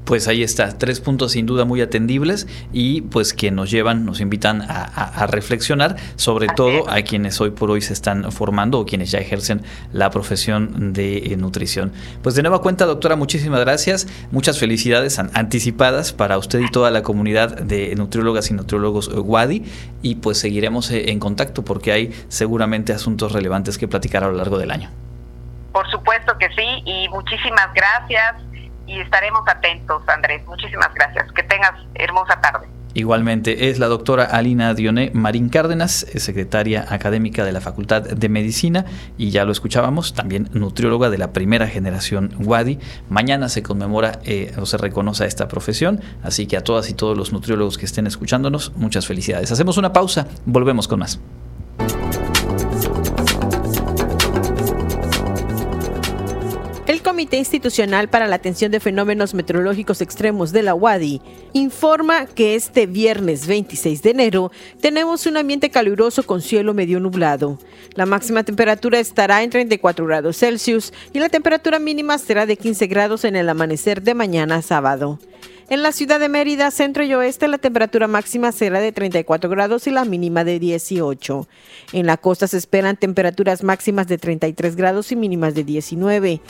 pues ahí está, tres puntos sin duda muy atendibles y pues que nos llevan, nos invitan a, reflexionar, sobre todo a quienes hoy por hoy se están formando o quienes ya ejercen la profesión de eh, nutrición. Pues de nueva cuenta, doctora, muchísimas gracias, muchas felicidades anticipadas para usted y toda la comunidad de nutriólogas y nutriólogos eh, WADI y pues seguiremos eh, en contacto porque hay seguramente asuntos relevantes que platicar a lo largo del año. Por supuesto que sí y muchísimas gracias y estaremos atentos, Andrés. Muchísimas gracias. Que tengas hermosa tarde. Igualmente es la doctora Alina Dioné Marín Cárdenas, secretaria académica de la Facultad de Medicina y ya lo escuchábamos, también nutrióloga de la primera generación WADI. Mañana se conmemora eh, o se reconoce esta profesión, así que a todas y todos los nutriólogos que estén escuchándonos, muchas felicidades. Hacemos una pausa, volvemos con más. Comité Institucional para la Atención de Fenómenos Meteorológicos Extremos de la UADI informa que este viernes 26 de enero tenemos un ambiente caluroso con cielo medio nublado. La máxima temperatura estará en 34 grados Celsius y la temperatura mínima será de 15 grados en el amanecer de mañana sábado. En la ciudad de Mérida, centro y oeste, la temperatura máxima será de 34 grados y la mínima de 18. En la costa se esperan temperaturas máximas de 33 grados y mínimas de 19.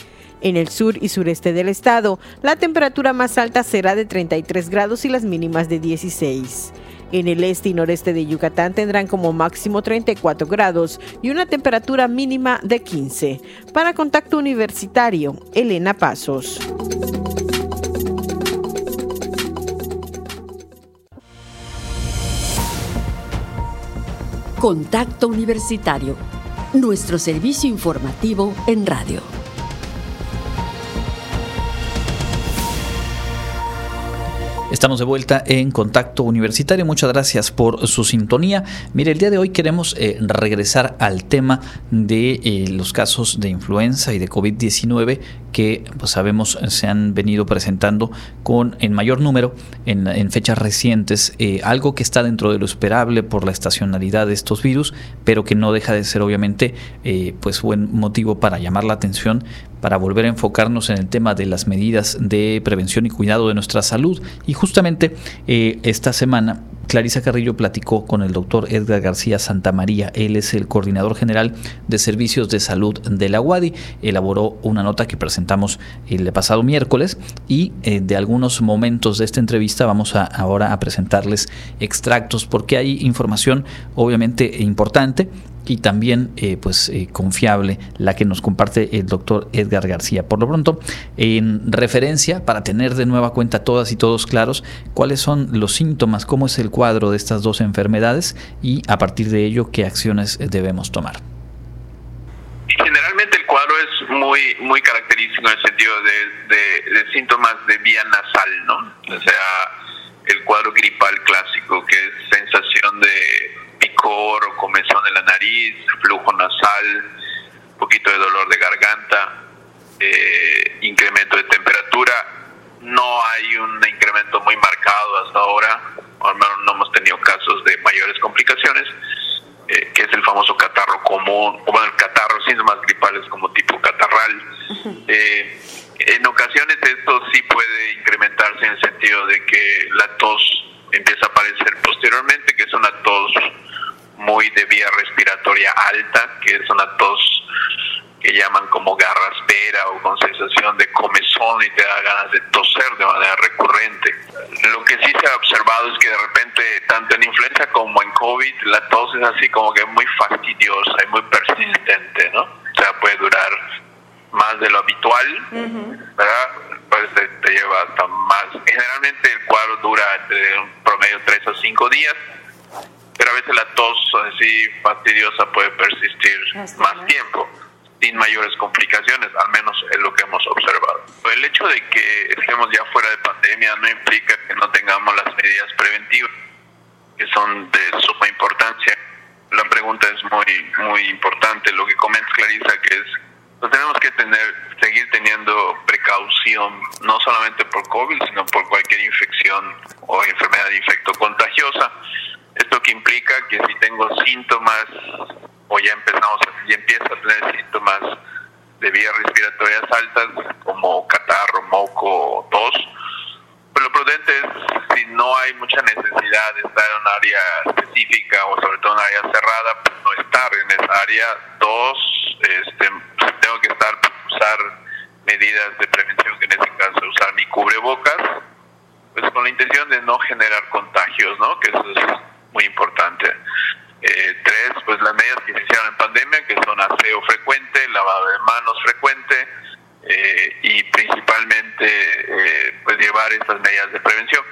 En el sur y sureste del estado, la temperatura más alta será de 33 grados y las mínimas de 16. En el este y noreste de Yucatán tendrán como máximo 34 grados y una temperatura mínima de 15. Para Contacto Universitario, Elena Pasos. Contacto Universitario, nuestro servicio informativo en radio. Estamos de vuelta en Contacto Universitario. Muchas gracias por su sintonía. Mire, el día de hoy queremos eh, regresar al tema de eh, los casos de influenza y de COVID-19 que pues, sabemos se han venido presentando con en mayor número en, fechas recientes. Eh, algo que está dentro de lo esperable por la estacionalidad de estos virus, pero que no deja de ser obviamente pues buen motivo para llamar la atención para volver a enfocarnos en el tema de las medidas de prevención y cuidado de nuestra salud. Y justamente eh, esta semana Clarisa Carrillo platicó con el doctor Edgar García Santamaría. Él es el coordinador general de servicios de salud de la UADI. Elaboró una nota que presentamos el pasado miércoles y eh, de algunos momentos de esta entrevista vamos a, ahora a presentarles extractos porque hay información obviamente importante y también eh, pues eh, confiable la que nos comparte el doctor Edgar García. Por lo pronto, en referencia, para tener de nueva cuenta todas y todos claros cuáles son los síntomas, cómo es el cuadro de estas dos enfermedades y a partir de ello qué acciones debemos tomar. Generalmente el cuadro es muy muy característico en el sentido de síntomas de vía nasal, ¿no? O sea, el cuadro gripal clásico, que es sensación de picor o comezón en la nariz, flujo nasal, un poquito de dolor de garganta, eh, incremento de temperatura. No hay un incremento muy marcado hasta ahora, al menos no hemos tenido casos de mayores complicaciones, eh, que es el famoso catarro común, o bueno, el catarro, síntomas gripales como tipo catarral. Eh, en ocasiones esto sí puede incrementarse en el sentido de que la tos empieza a aparecer posteriormente, que es una tos muy de vía respiratoria alta, que es una tos que llaman como garraspera o con sensación de comezón y te da ganas de toser de manera recurrente. Lo que sí se ha observado es que de repente, tanto en influenza como en COVID, la tos es así como que muy fastidiosa y muy persistente, ¿no? O sea, puede durar más de lo habitual, ¿verdad? Pues te, te, lleva hasta más. Generalmente el cuadro dura de un promedio 3 a 5 días pero a veces la tos así fastidiosa puede persistir más tiempo sin mayores complicaciones, al menos es lo que hemos observado. El hecho de que estemos ya fuera de pandemia no implica que no tengamos las medidas preventivas, que son de suma importancia. la pregunta es muy muy importante. Lo que comenta Clarisa, que es, pues tenemos que tener, seguir teniendo precaución, no solamente por COVID, sino por cualquier infección o enfermedad infectocontagiosa. Esto que implica que si tengo síntomas o ya empezamos, ya empiezo a tener síntomas de vías respiratorias altas como catarro, moco o tos, pues lo prudente es, si no hay mucha necesidad de estar en un área específica o sobre todo en un área cerrada, pues no estar en esa área. Dos, este, si tengo que estar, pues usar medidas de prevención, que en este caso usar mi cubrebocas, pues con la intención de no generar contagios, ¿no? Que eso es muy importante. Eh, tres, pues las medidas que se hicieron en pandemia, que son aseo frecuente, lavado de manos frecuente eh, y principalmente llevar estas medidas de prevención.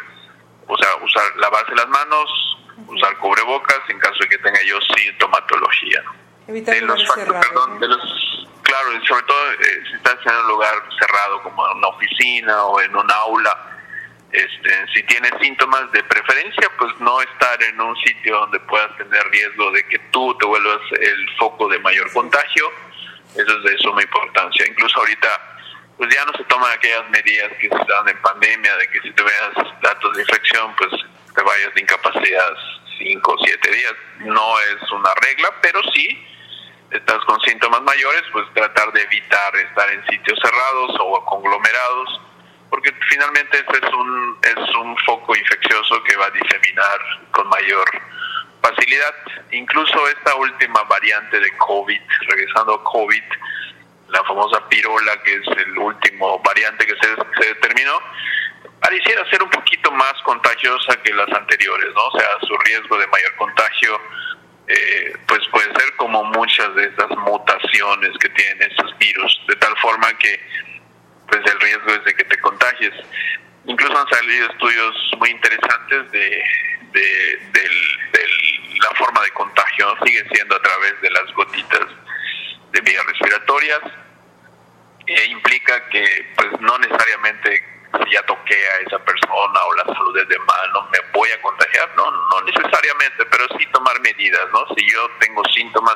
O sea, usar, lavarse las manos, usar cubrebocas en caso de que tenga yo sintomatología. Evitar de los, factores- perdón, de los, claro, sobre todo eh, si estás en un lugar cerrado como en una oficina o en un aula, este, si tienes síntomas de preferencia, pues no estar en un sitio donde puedas tener riesgo de que tú te vuelvas el foco de mayor contagio, eso es de suma importancia. Incluso ahorita, pues ya no se toman aquellas medidas que se dan en pandemia, de que si tuvieras datos de infección, pues te vayas de incapacidad 5 o 7 días. No es una regla, pero sí estás con síntomas mayores, pues tratar de evitar estar en sitios cerrados o conglomerados, porque finalmente este es un, es un foco infeccioso que va a diseminar con mayor facilidad. Incluso esta última variante de COVID, regresando a COVID, la famosa pirola, que es el último variante que se, se determinó, pareciera ser un poquito más contagiosa que las anteriores, ¿no? O sea, su riesgo de mayor contagio eh, pues puede ser como muchas de estas mutaciones que tienen estos virus, de tal forma que pues el riesgo es de que te contagies. Incluso han salido estudios muy interesantes de, de, la forma de contagio, sigue siendo a través de las gotitas de vías respiratorias, e implica que pues no necesariamente si ya toqué a esa persona o la salud es de mano me voy a contagiar, no, no necesariamente, pero sí tomar medidas, ¿no? Si yo tengo síntomas,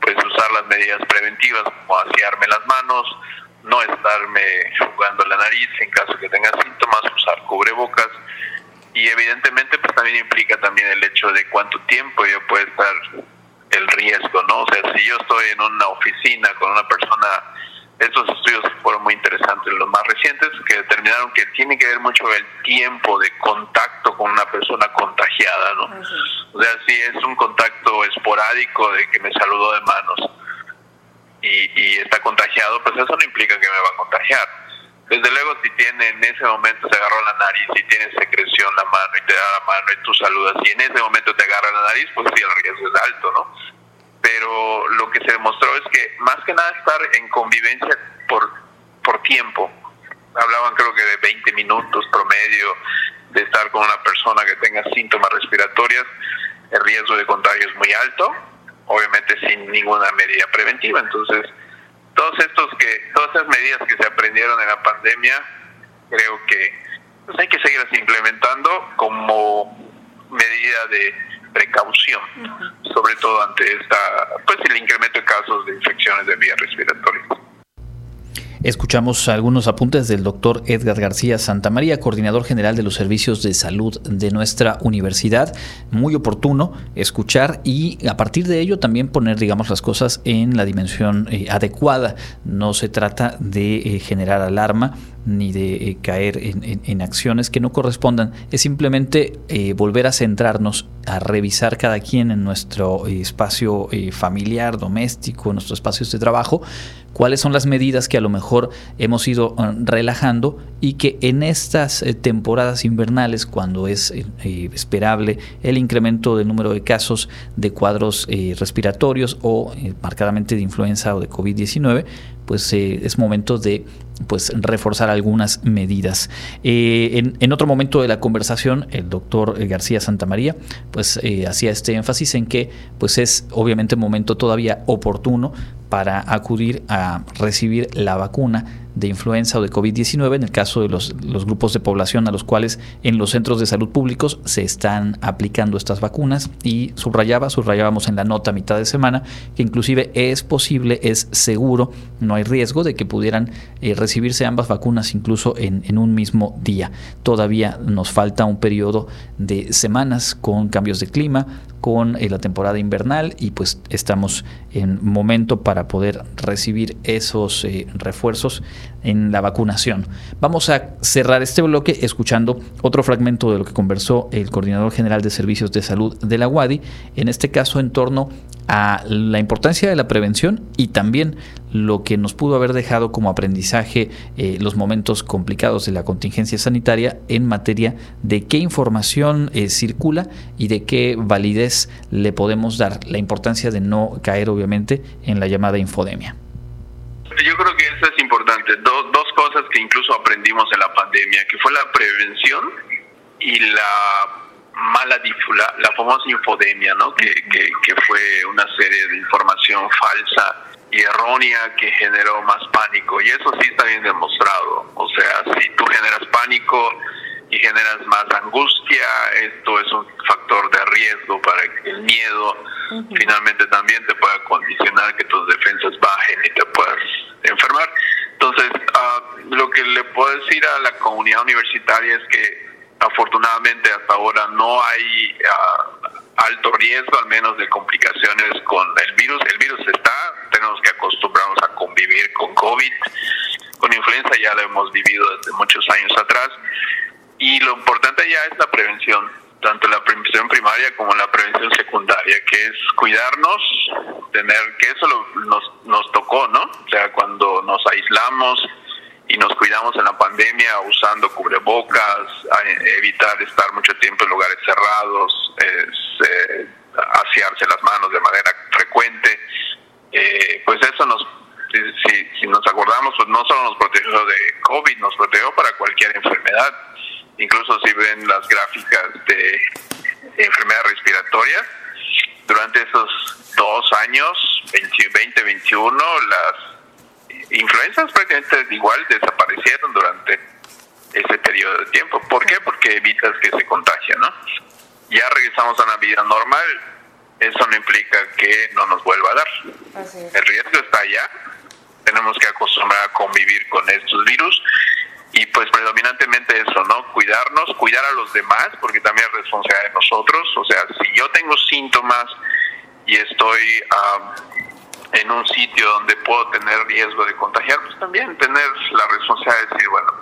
pues usar las medidas preventivas como asearme las manos, no estarme jugando la nariz en caso que tenga síntomas, usar cubrebocas y evidentemente pues también implica también el hecho de cuánto tiempo yo puedo estar el riesgo, ¿no? O sea, si yo estoy en una oficina con una persona, estos estudios fueron muy interesantes, los más recientes, que determinaron que tiene que ver mucho el tiempo de contacto con una persona contagiada, ¿no? O sea, si es un contacto esporádico de que me saludó de manos y, y está contagiado, pues eso no implica que me va a contagiar. Desde luego, si tiene en ese momento se agarró la nariz y tiene secreción la mano y te da la mano y tú saludas y en ese momento te agarra la nariz, pues sí, el riesgo es alto, ¿no? Pero lo que se demostró es que más que nada estar en convivencia por, por tiempo. Hablaban creo que de 20 minutos promedio de estar con una persona que tenga síntomas respiratorios, el riesgo de contagio es muy alto, obviamente sin ninguna medida preventiva. Entonces, todos estos que todas esas medidas que se aprendieron en la pandemia creo que pues hay que seguirlas implementando como medida de precaución sobre todo ante esta pues el incremento de casos de infecciones de vías respiratorias Escuchamos algunos apuntes del doctor Edgar García Santamaría, coordinador general de los servicios de salud de nuestra universidad. Muy oportuno escuchar y a partir de ello también poner, digamos, las cosas en la dimensión eh, adecuada. No se trata de eh, generar alarma ni de eh, caer en, en- acciones que no correspondan. Es simplemente volver a centrarnos, a revisar cada quien en nuestro espacio familiar, doméstico, en nuestros espacios de trabajo, cuáles son las medidas que a lo mejor hemos ido eh, relajando y que en estas eh, temporadas invernales, cuando es eh, eh, esperable el incremento del número de casos de cuadros respiratorios o marcadamente de influenza o de COVID-19, pues es momento de pues reforzar algunas medidas. Eh, en, otro momento de la conversación, el doctor García Santamaría pues eh, hacía este énfasis en que pues es obviamente momento todavía oportuno para acudir a recibir la vacuna de influenza o de COVID-19 en el caso de los, los grupos de población a los cuales en los centros de salud públicos se están aplicando estas vacunas y subrayaba, subrayábamos en la nota a mitad de semana que inclusive es posible, es seguro, no hay riesgo de que pudieran eh, recibirse ambas vacunas incluso en, en un mismo día. Todavía nos falta un periodo de semanas con cambios de clima, con eh, la temporada invernal y pues estamos en momento para poder recibir esos eh, refuerzos en la vacunación. Vamos a cerrar este bloque escuchando otro fragmento de lo que conversó el coordinador general de servicios de salud de la UADI, en este caso en torno a la importancia de la prevención y también lo que nos pudo haber dejado como aprendizaje eh, los momentos complicados de la contingencia sanitaria en materia de qué información eh, circula y de qué validez le podemos dar, la importancia de no caer obviamente en la llamada infodemia. Yo creo que eso es importante. dos cosas que incluso aprendimos en la pandemia, que fue la prevención y la mala la, la famosa infodemia, ¿no? Que, que, que, fue una serie de información falsa y errónea que generó más pánico. Y eso sí está bien demostrado. O sea, si tú generas pánico y generas más angustia, esto es un factor de riesgo para que el miedo finalmente también te pueda condicionar que tus defensas bajen y te puedas enfermar. Entonces, uh, lo que le puedo decir a la comunidad universitaria es que afortunadamente hasta ahora no hay uh, alto riesgo, al menos de complicaciones con el virus. El virus está, tenemos que acostumbrarnos a convivir con COVID. Con influenza ya lo hemos vivido desde muchos años atrás. Y lo importante ya es la prevención, tanto la prevención primaria como la prevención secundaria, que es cuidarnos, tener, que eso nos, nos tocó, ¿no? O sea, cuando nos aislamos, y nos cuidamos en la pandemia usando cubrebocas, evitar estar mucho tiempo en lugares cerrados, eh, asearse las manos de manera frecuente, eh, pues eso nos, si, si nos acordamos, pues no solo nos protegió de COVID, nos protegió para cualquier enfermedad, incluso si ven las gráficas de enfermedades respiratorias, durante esos dos años, 2021, las influencias prácticamente igual desaparecieron durante ese periodo de tiempo. ¿Por qué? Porque evitas que se contagie, ¿no? Ya regresamos a una vida normal, eso no implica que no nos vuelva a dar. El riesgo está allá, tenemos que acostumbrar a convivir con estos virus y pues predominantemente eso, ¿no? Cuidarnos, cuidar a los demás, porque también es responsabilidad de nosotros, o sea, si yo tengo síntomas y estoy en un sitio donde puedo tener riesgo de contagiar, pues también tener la responsabilidad de decir, bueno,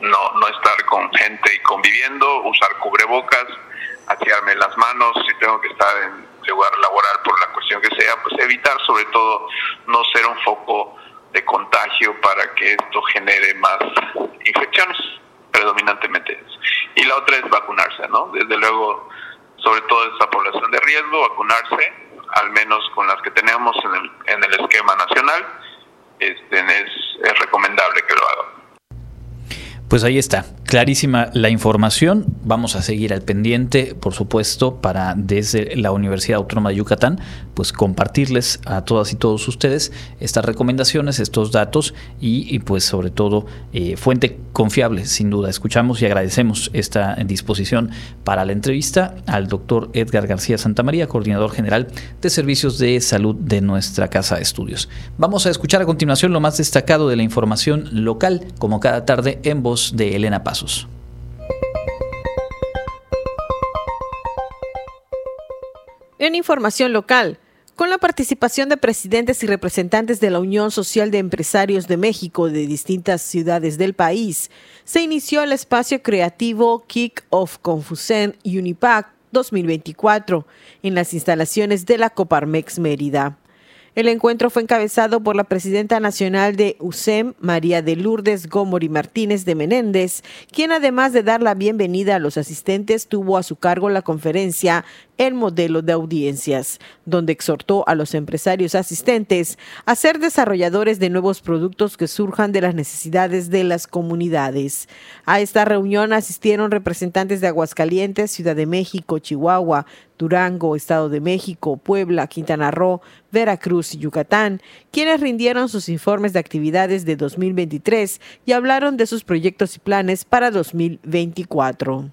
no, no estar con gente y conviviendo, usar cubrebocas, asearme las manos, si tengo que estar en lugar laboral por la cuestión que sea, pues evitar sobre todo no ser un foco de contagio para que esto genere más infecciones, predominantemente. Y la otra es vacunarse, ¿no? Desde luego, sobre todo esta población de riesgo, vacunarse, al menos con las que tenemos en el, en el esquema nacional, este, es, es recomendable que lo hagan. Pues ahí está, clarísima la información. Vamos a seguir al pendiente, por supuesto, para desde la Universidad Autónoma de Yucatán, pues compartirles a todas y todos ustedes estas recomendaciones, estos datos y, pues sobre todo eh, fuente confiable, sin duda. Escuchamos y agradecemos esta disposición para la entrevista al doctor Edgar García Santamaría, coordinador general de servicios de salud de nuestra Casa de Estudios. Vamos a escuchar a continuación lo más destacado de la información local, como cada tarde en voz de Elena En información local, con la participación de presidentes y representantes de la Unión Social de Empresarios de México de distintas ciudades del país, se inició el espacio creativo Kick of Confusen Unipac 2024 en las instalaciones de la Coparmex Mérida. El encuentro fue encabezado por la presidenta nacional de USEM, María de Lourdes Gómori Martínez de Menéndez, quien además de dar la bienvenida a los asistentes tuvo a su cargo la conferencia el modelo de audiencias, donde exhortó a los empresarios asistentes a ser desarrolladores de nuevos productos que surjan de las necesidades de las comunidades. A esta reunión asistieron representantes de Aguascalientes, Ciudad de México, Chihuahua, Durango, Estado de México, Puebla, Quintana Roo, Veracruz y Yucatán, quienes rindieron sus informes de actividades de 2023 y hablaron de sus proyectos y planes para 2024.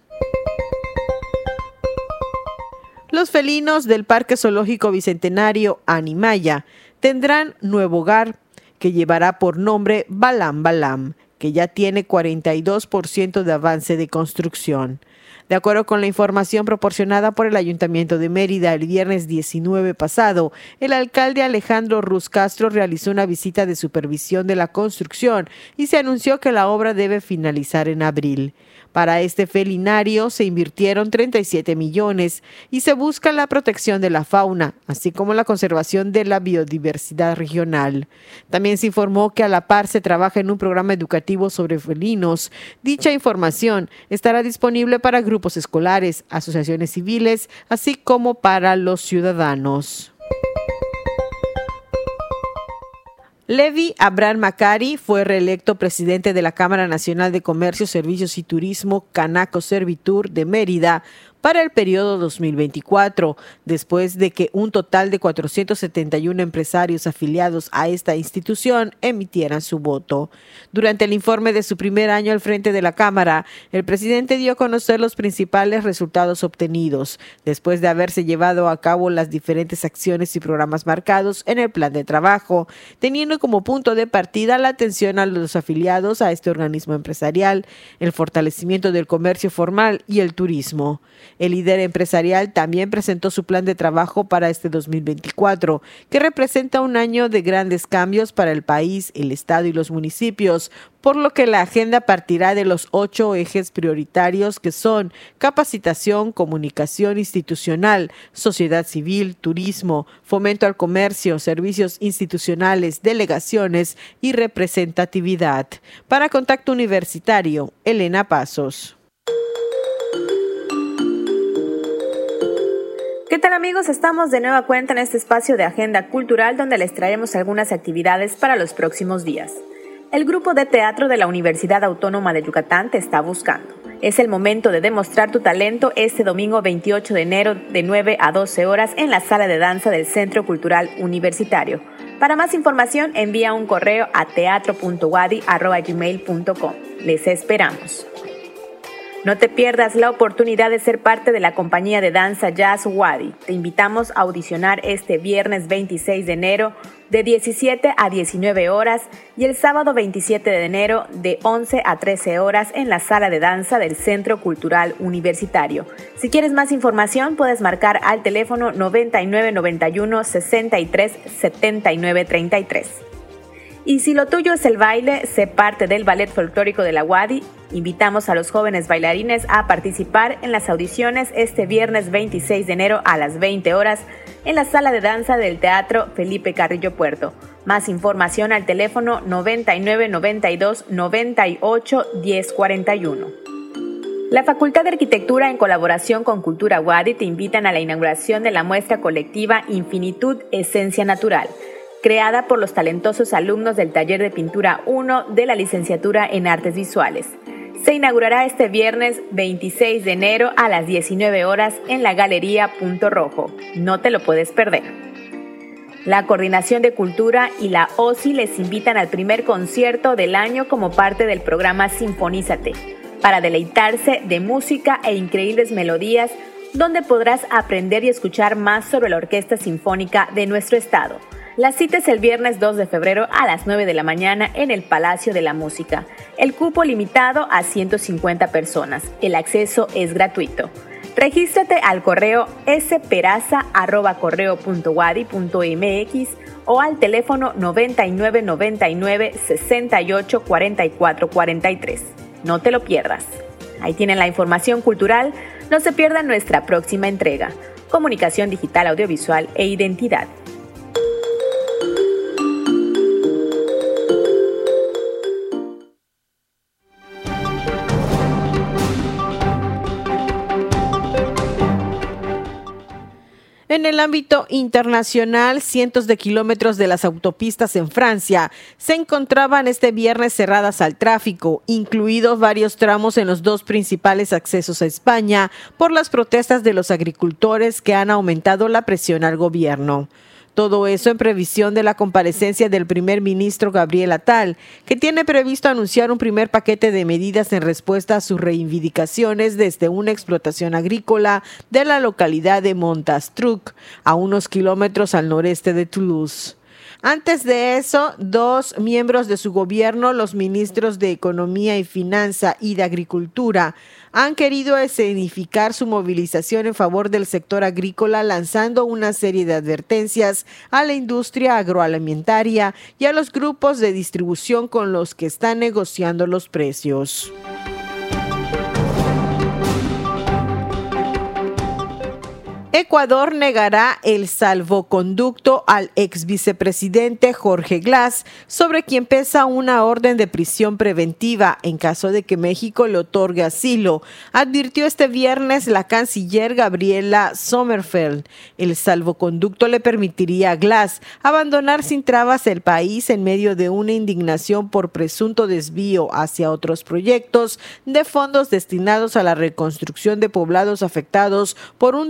Los felinos del Parque Zoológico Bicentenario Animaya tendrán nuevo hogar que llevará por nombre Balam Balam, que ya tiene 42% de avance de construcción. De acuerdo con la información proporcionada por el Ayuntamiento de Mérida el viernes 19 pasado, el alcalde Alejandro Ruz Castro realizó una visita de supervisión de la construcción y se anunció que la obra debe finalizar en abril. Para este felinario se invirtieron 37 millones y se busca la protección de la fauna, así como la conservación de la biodiversidad regional. También se informó que a la par se trabaja en un programa educativo sobre felinos. Dicha información estará disponible para grupos escolares, asociaciones civiles, así como para los ciudadanos. Levi Abraham Macari fue reelecto presidente de la Cámara Nacional de Comercio, Servicios y Turismo Canaco Servitur de Mérida para el periodo 2024, después de que un total de 471 empresarios afiliados a esta institución emitieran su voto. Durante el informe de su primer año al frente de la Cámara, el presidente dio a conocer los principales resultados obtenidos, después de haberse llevado a cabo las diferentes acciones y programas marcados en el plan de trabajo, teniendo como punto de partida la atención a los afiliados a este organismo empresarial, el fortalecimiento del comercio formal y el turismo. El líder empresarial también presentó su plan de trabajo para este 2024, que representa un año de grandes cambios para el país, el Estado y los municipios, por lo que la agenda partirá de los ocho ejes prioritarios que son capacitación, comunicación institucional, sociedad civil, turismo, fomento al comercio, servicios institucionales, delegaciones y representatividad. Para Contacto Universitario, Elena Pasos. ¿Qué tal amigos? Estamos de nueva cuenta en este espacio de Agenda Cultural donde les traemos algunas actividades para los próximos días. El grupo de teatro de la Universidad Autónoma de Yucatán te está buscando. Es el momento de demostrar tu talento este domingo 28 de enero de 9 a 12 horas en la sala de danza del Centro Cultural Universitario. Para más información envía un correo a teatro.wadi.gmail.com. Les esperamos. No te pierdas la oportunidad de ser parte de la compañía de danza Jazz Wadi. Te invitamos a audicionar este viernes 26 de enero de 17 a 19 horas y el sábado 27 de enero de 11 a 13 horas en la sala de danza del Centro Cultural Universitario. Si quieres más información puedes marcar al teléfono 9991 63 79 33. Y si lo tuyo es el baile, sé parte del Ballet Folclórico de la Wadi. Invitamos a los jóvenes bailarines a participar en las audiciones este viernes 26 de enero a las 20 horas en la sala de danza del Teatro Felipe Carrillo Puerto. Más información al teléfono 9992 98 1041. La Facultad de Arquitectura en colaboración con Cultura Wadi te invitan a la inauguración de la muestra colectiva Infinitud Esencia Natural creada por los talentosos alumnos del taller de pintura 1 de la licenciatura en artes visuales. Se inaugurará este viernes 26 de enero a las 19 horas en la Galería Punto Rojo. No te lo puedes perder. La Coordinación de Cultura y la OSI les invitan al primer concierto del año como parte del programa Sinfonízate, para deleitarse de música e increíbles melodías, donde podrás aprender y escuchar más sobre la Orquesta Sinfónica de nuestro estado la cita es el viernes 2 de febrero a las 9 de la mañana en el Palacio de la Música. El cupo limitado a 150 personas. El acceso es gratuito. Regístrate al correo speraza.correo.wadi.mx o al teléfono 9999 68 44 43. No te lo pierdas. Ahí tienen la información cultural. No se pierdan nuestra próxima entrega. Comunicación digital, audiovisual e identidad. En el ámbito internacional, cientos de kilómetros de las autopistas en Francia se encontraban este viernes cerradas al tráfico, incluidos varios tramos en los dos principales accesos a España por las protestas de los agricultores que han aumentado la presión al gobierno. Todo eso en previsión de la comparecencia del primer ministro Gabriel Atal, que tiene previsto anunciar un primer paquete de medidas en respuesta a sus reivindicaciones desde una explotación agrícola de la localidad de Montastruc, a unos kilómetros al noreste de Toulouse. Antes de eso, dos miembros de su gobierno, los ministros de Economía y Finanza y de Agricultura, han querido escenificar su movilización en favor del sector agrícola lanzando una serie de advertencias a la industria agroalimentaria y a los grupos de distribución con los que están negociando los precios. Ecuador negará el salvoconducto al ex vicepresidente Jorge Glass, sobre quien pesa una orden de prisión preventiva en caso de que México le otorgue asilo, advirtió este viernes la canciller Gabriela Sommerfeld. El salvoconducto le permitiría a Glass abandonar sin trabas el país en medio de una indignación por presunto desvío hacia otros proyectos de fondos destinados a la reconstrucción de poblados afectados por un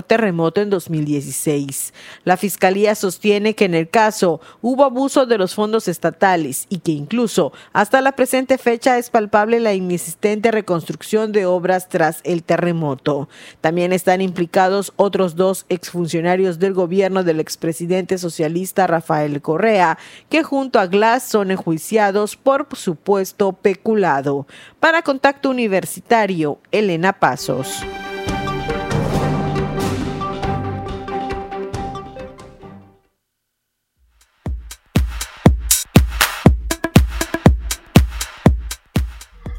terremoto en 2016. La Fiscalía sostiene que en el caso hubo abuso de los fondos estatales y que incluso hasta la presente fecha es palpable la inexistente reconstrucción de obras tras el terremoto. También están implicados otros dos exfuncionarios del gobierno del expresidente socialista Rafael Correa, que junto a Glass son enjuiciados por supuesto peculado. Para Contacto Universitario, Elena Pasos.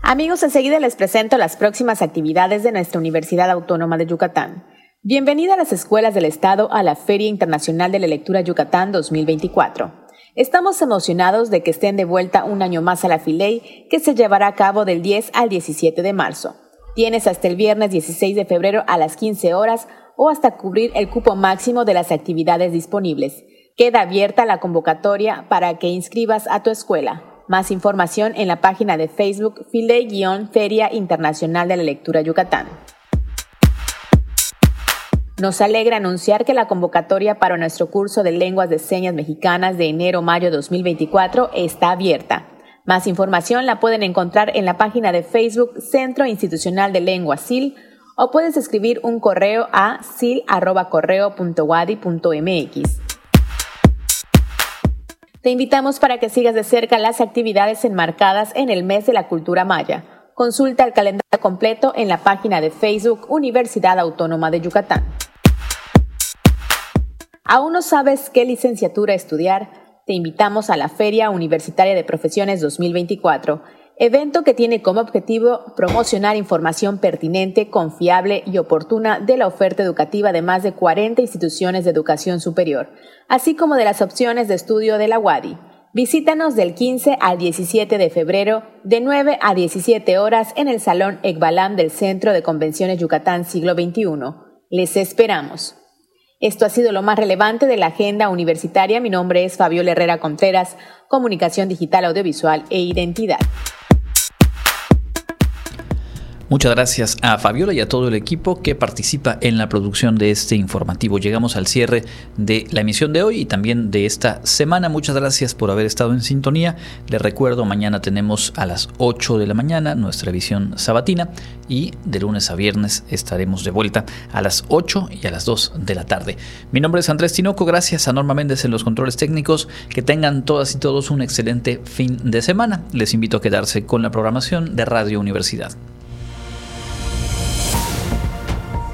Amigos, enseguida les presento las próximas actividades de nuestra Universidad Autónoma de Yucatán. Bienvenida a las escuelas del Estado a la Feria Internacional de la Lectura Yucatán 2024. Estamos emocionados de que estén de vuelta un año más a la Filey, que se llevará a cabo del 10 al 17 de marzo. Tienes hasta el viernes 16 de febrero a las 15 horas o hasta cubrir el cupo máximo de las actividades disponibles. Queda abierta la convocatoria para que inscribas a tu escuela. Más información en la página de Facebook File-Feria Internacional de la Lectura Yucatán. Nos alegra anunciar que la convocatoria para nuestro curso de lenguas de señas mexicanas de enero-mayo 2024 está abierta. Más información la pueden encontrar en la página de Facebook Centro Institucional de Lengua SIL o puedes escribir un correo a sil.correo.wadi.mx. Te invitamos para que sigas de cerca las actividades enmarcadas en el mes de la cultura maya. Consulta el calendario completo en la página de Facebook Universidad Autónoma de Yucatán. ¿Aún no sabes qué licenciatura estudiar? Te invitamos a la Feria Universitaria de Profesiones 2024 evento que tiene como objetivo promocionar información pertinente, confiable y oportuna de la oferta educativa de más de 40 instituciones de educación superior, así como de las opciones de estudio de la UADI. Visítanos del 15 al 17 de febrero, de 9 a 17 horas en el Salón Ekbalam del Centro de Convenciones Yucatán Siglo XXI. Les esperamos. Esto ha sido lo más relevante de la agenda universitaria. Mi nombre es Fabiola Herrera Contreras, Comunicación Digital, Audiovisual e Identidad. Muchas gracias a Fabiola y a todo el equipo que participa en la producción de este informativo. Llegamos al cierre de la emisión de hoy y también de esta semana. Muchas gracias por haber estado en sintonía. Les recuerdo, mañana tenemos a las 8 de la mañana nuestra visión sabatina y de lunes a viernes estaremos de vuelta a las 8 y a las 2 de la tarde. Mi nombre es Andrés Tinoco, gracias a Norma Méndez en los controles técnicos. Que tengan todas y todos un excelente fin de semana. Les invito a quedarse con la programación de Radio Universidad.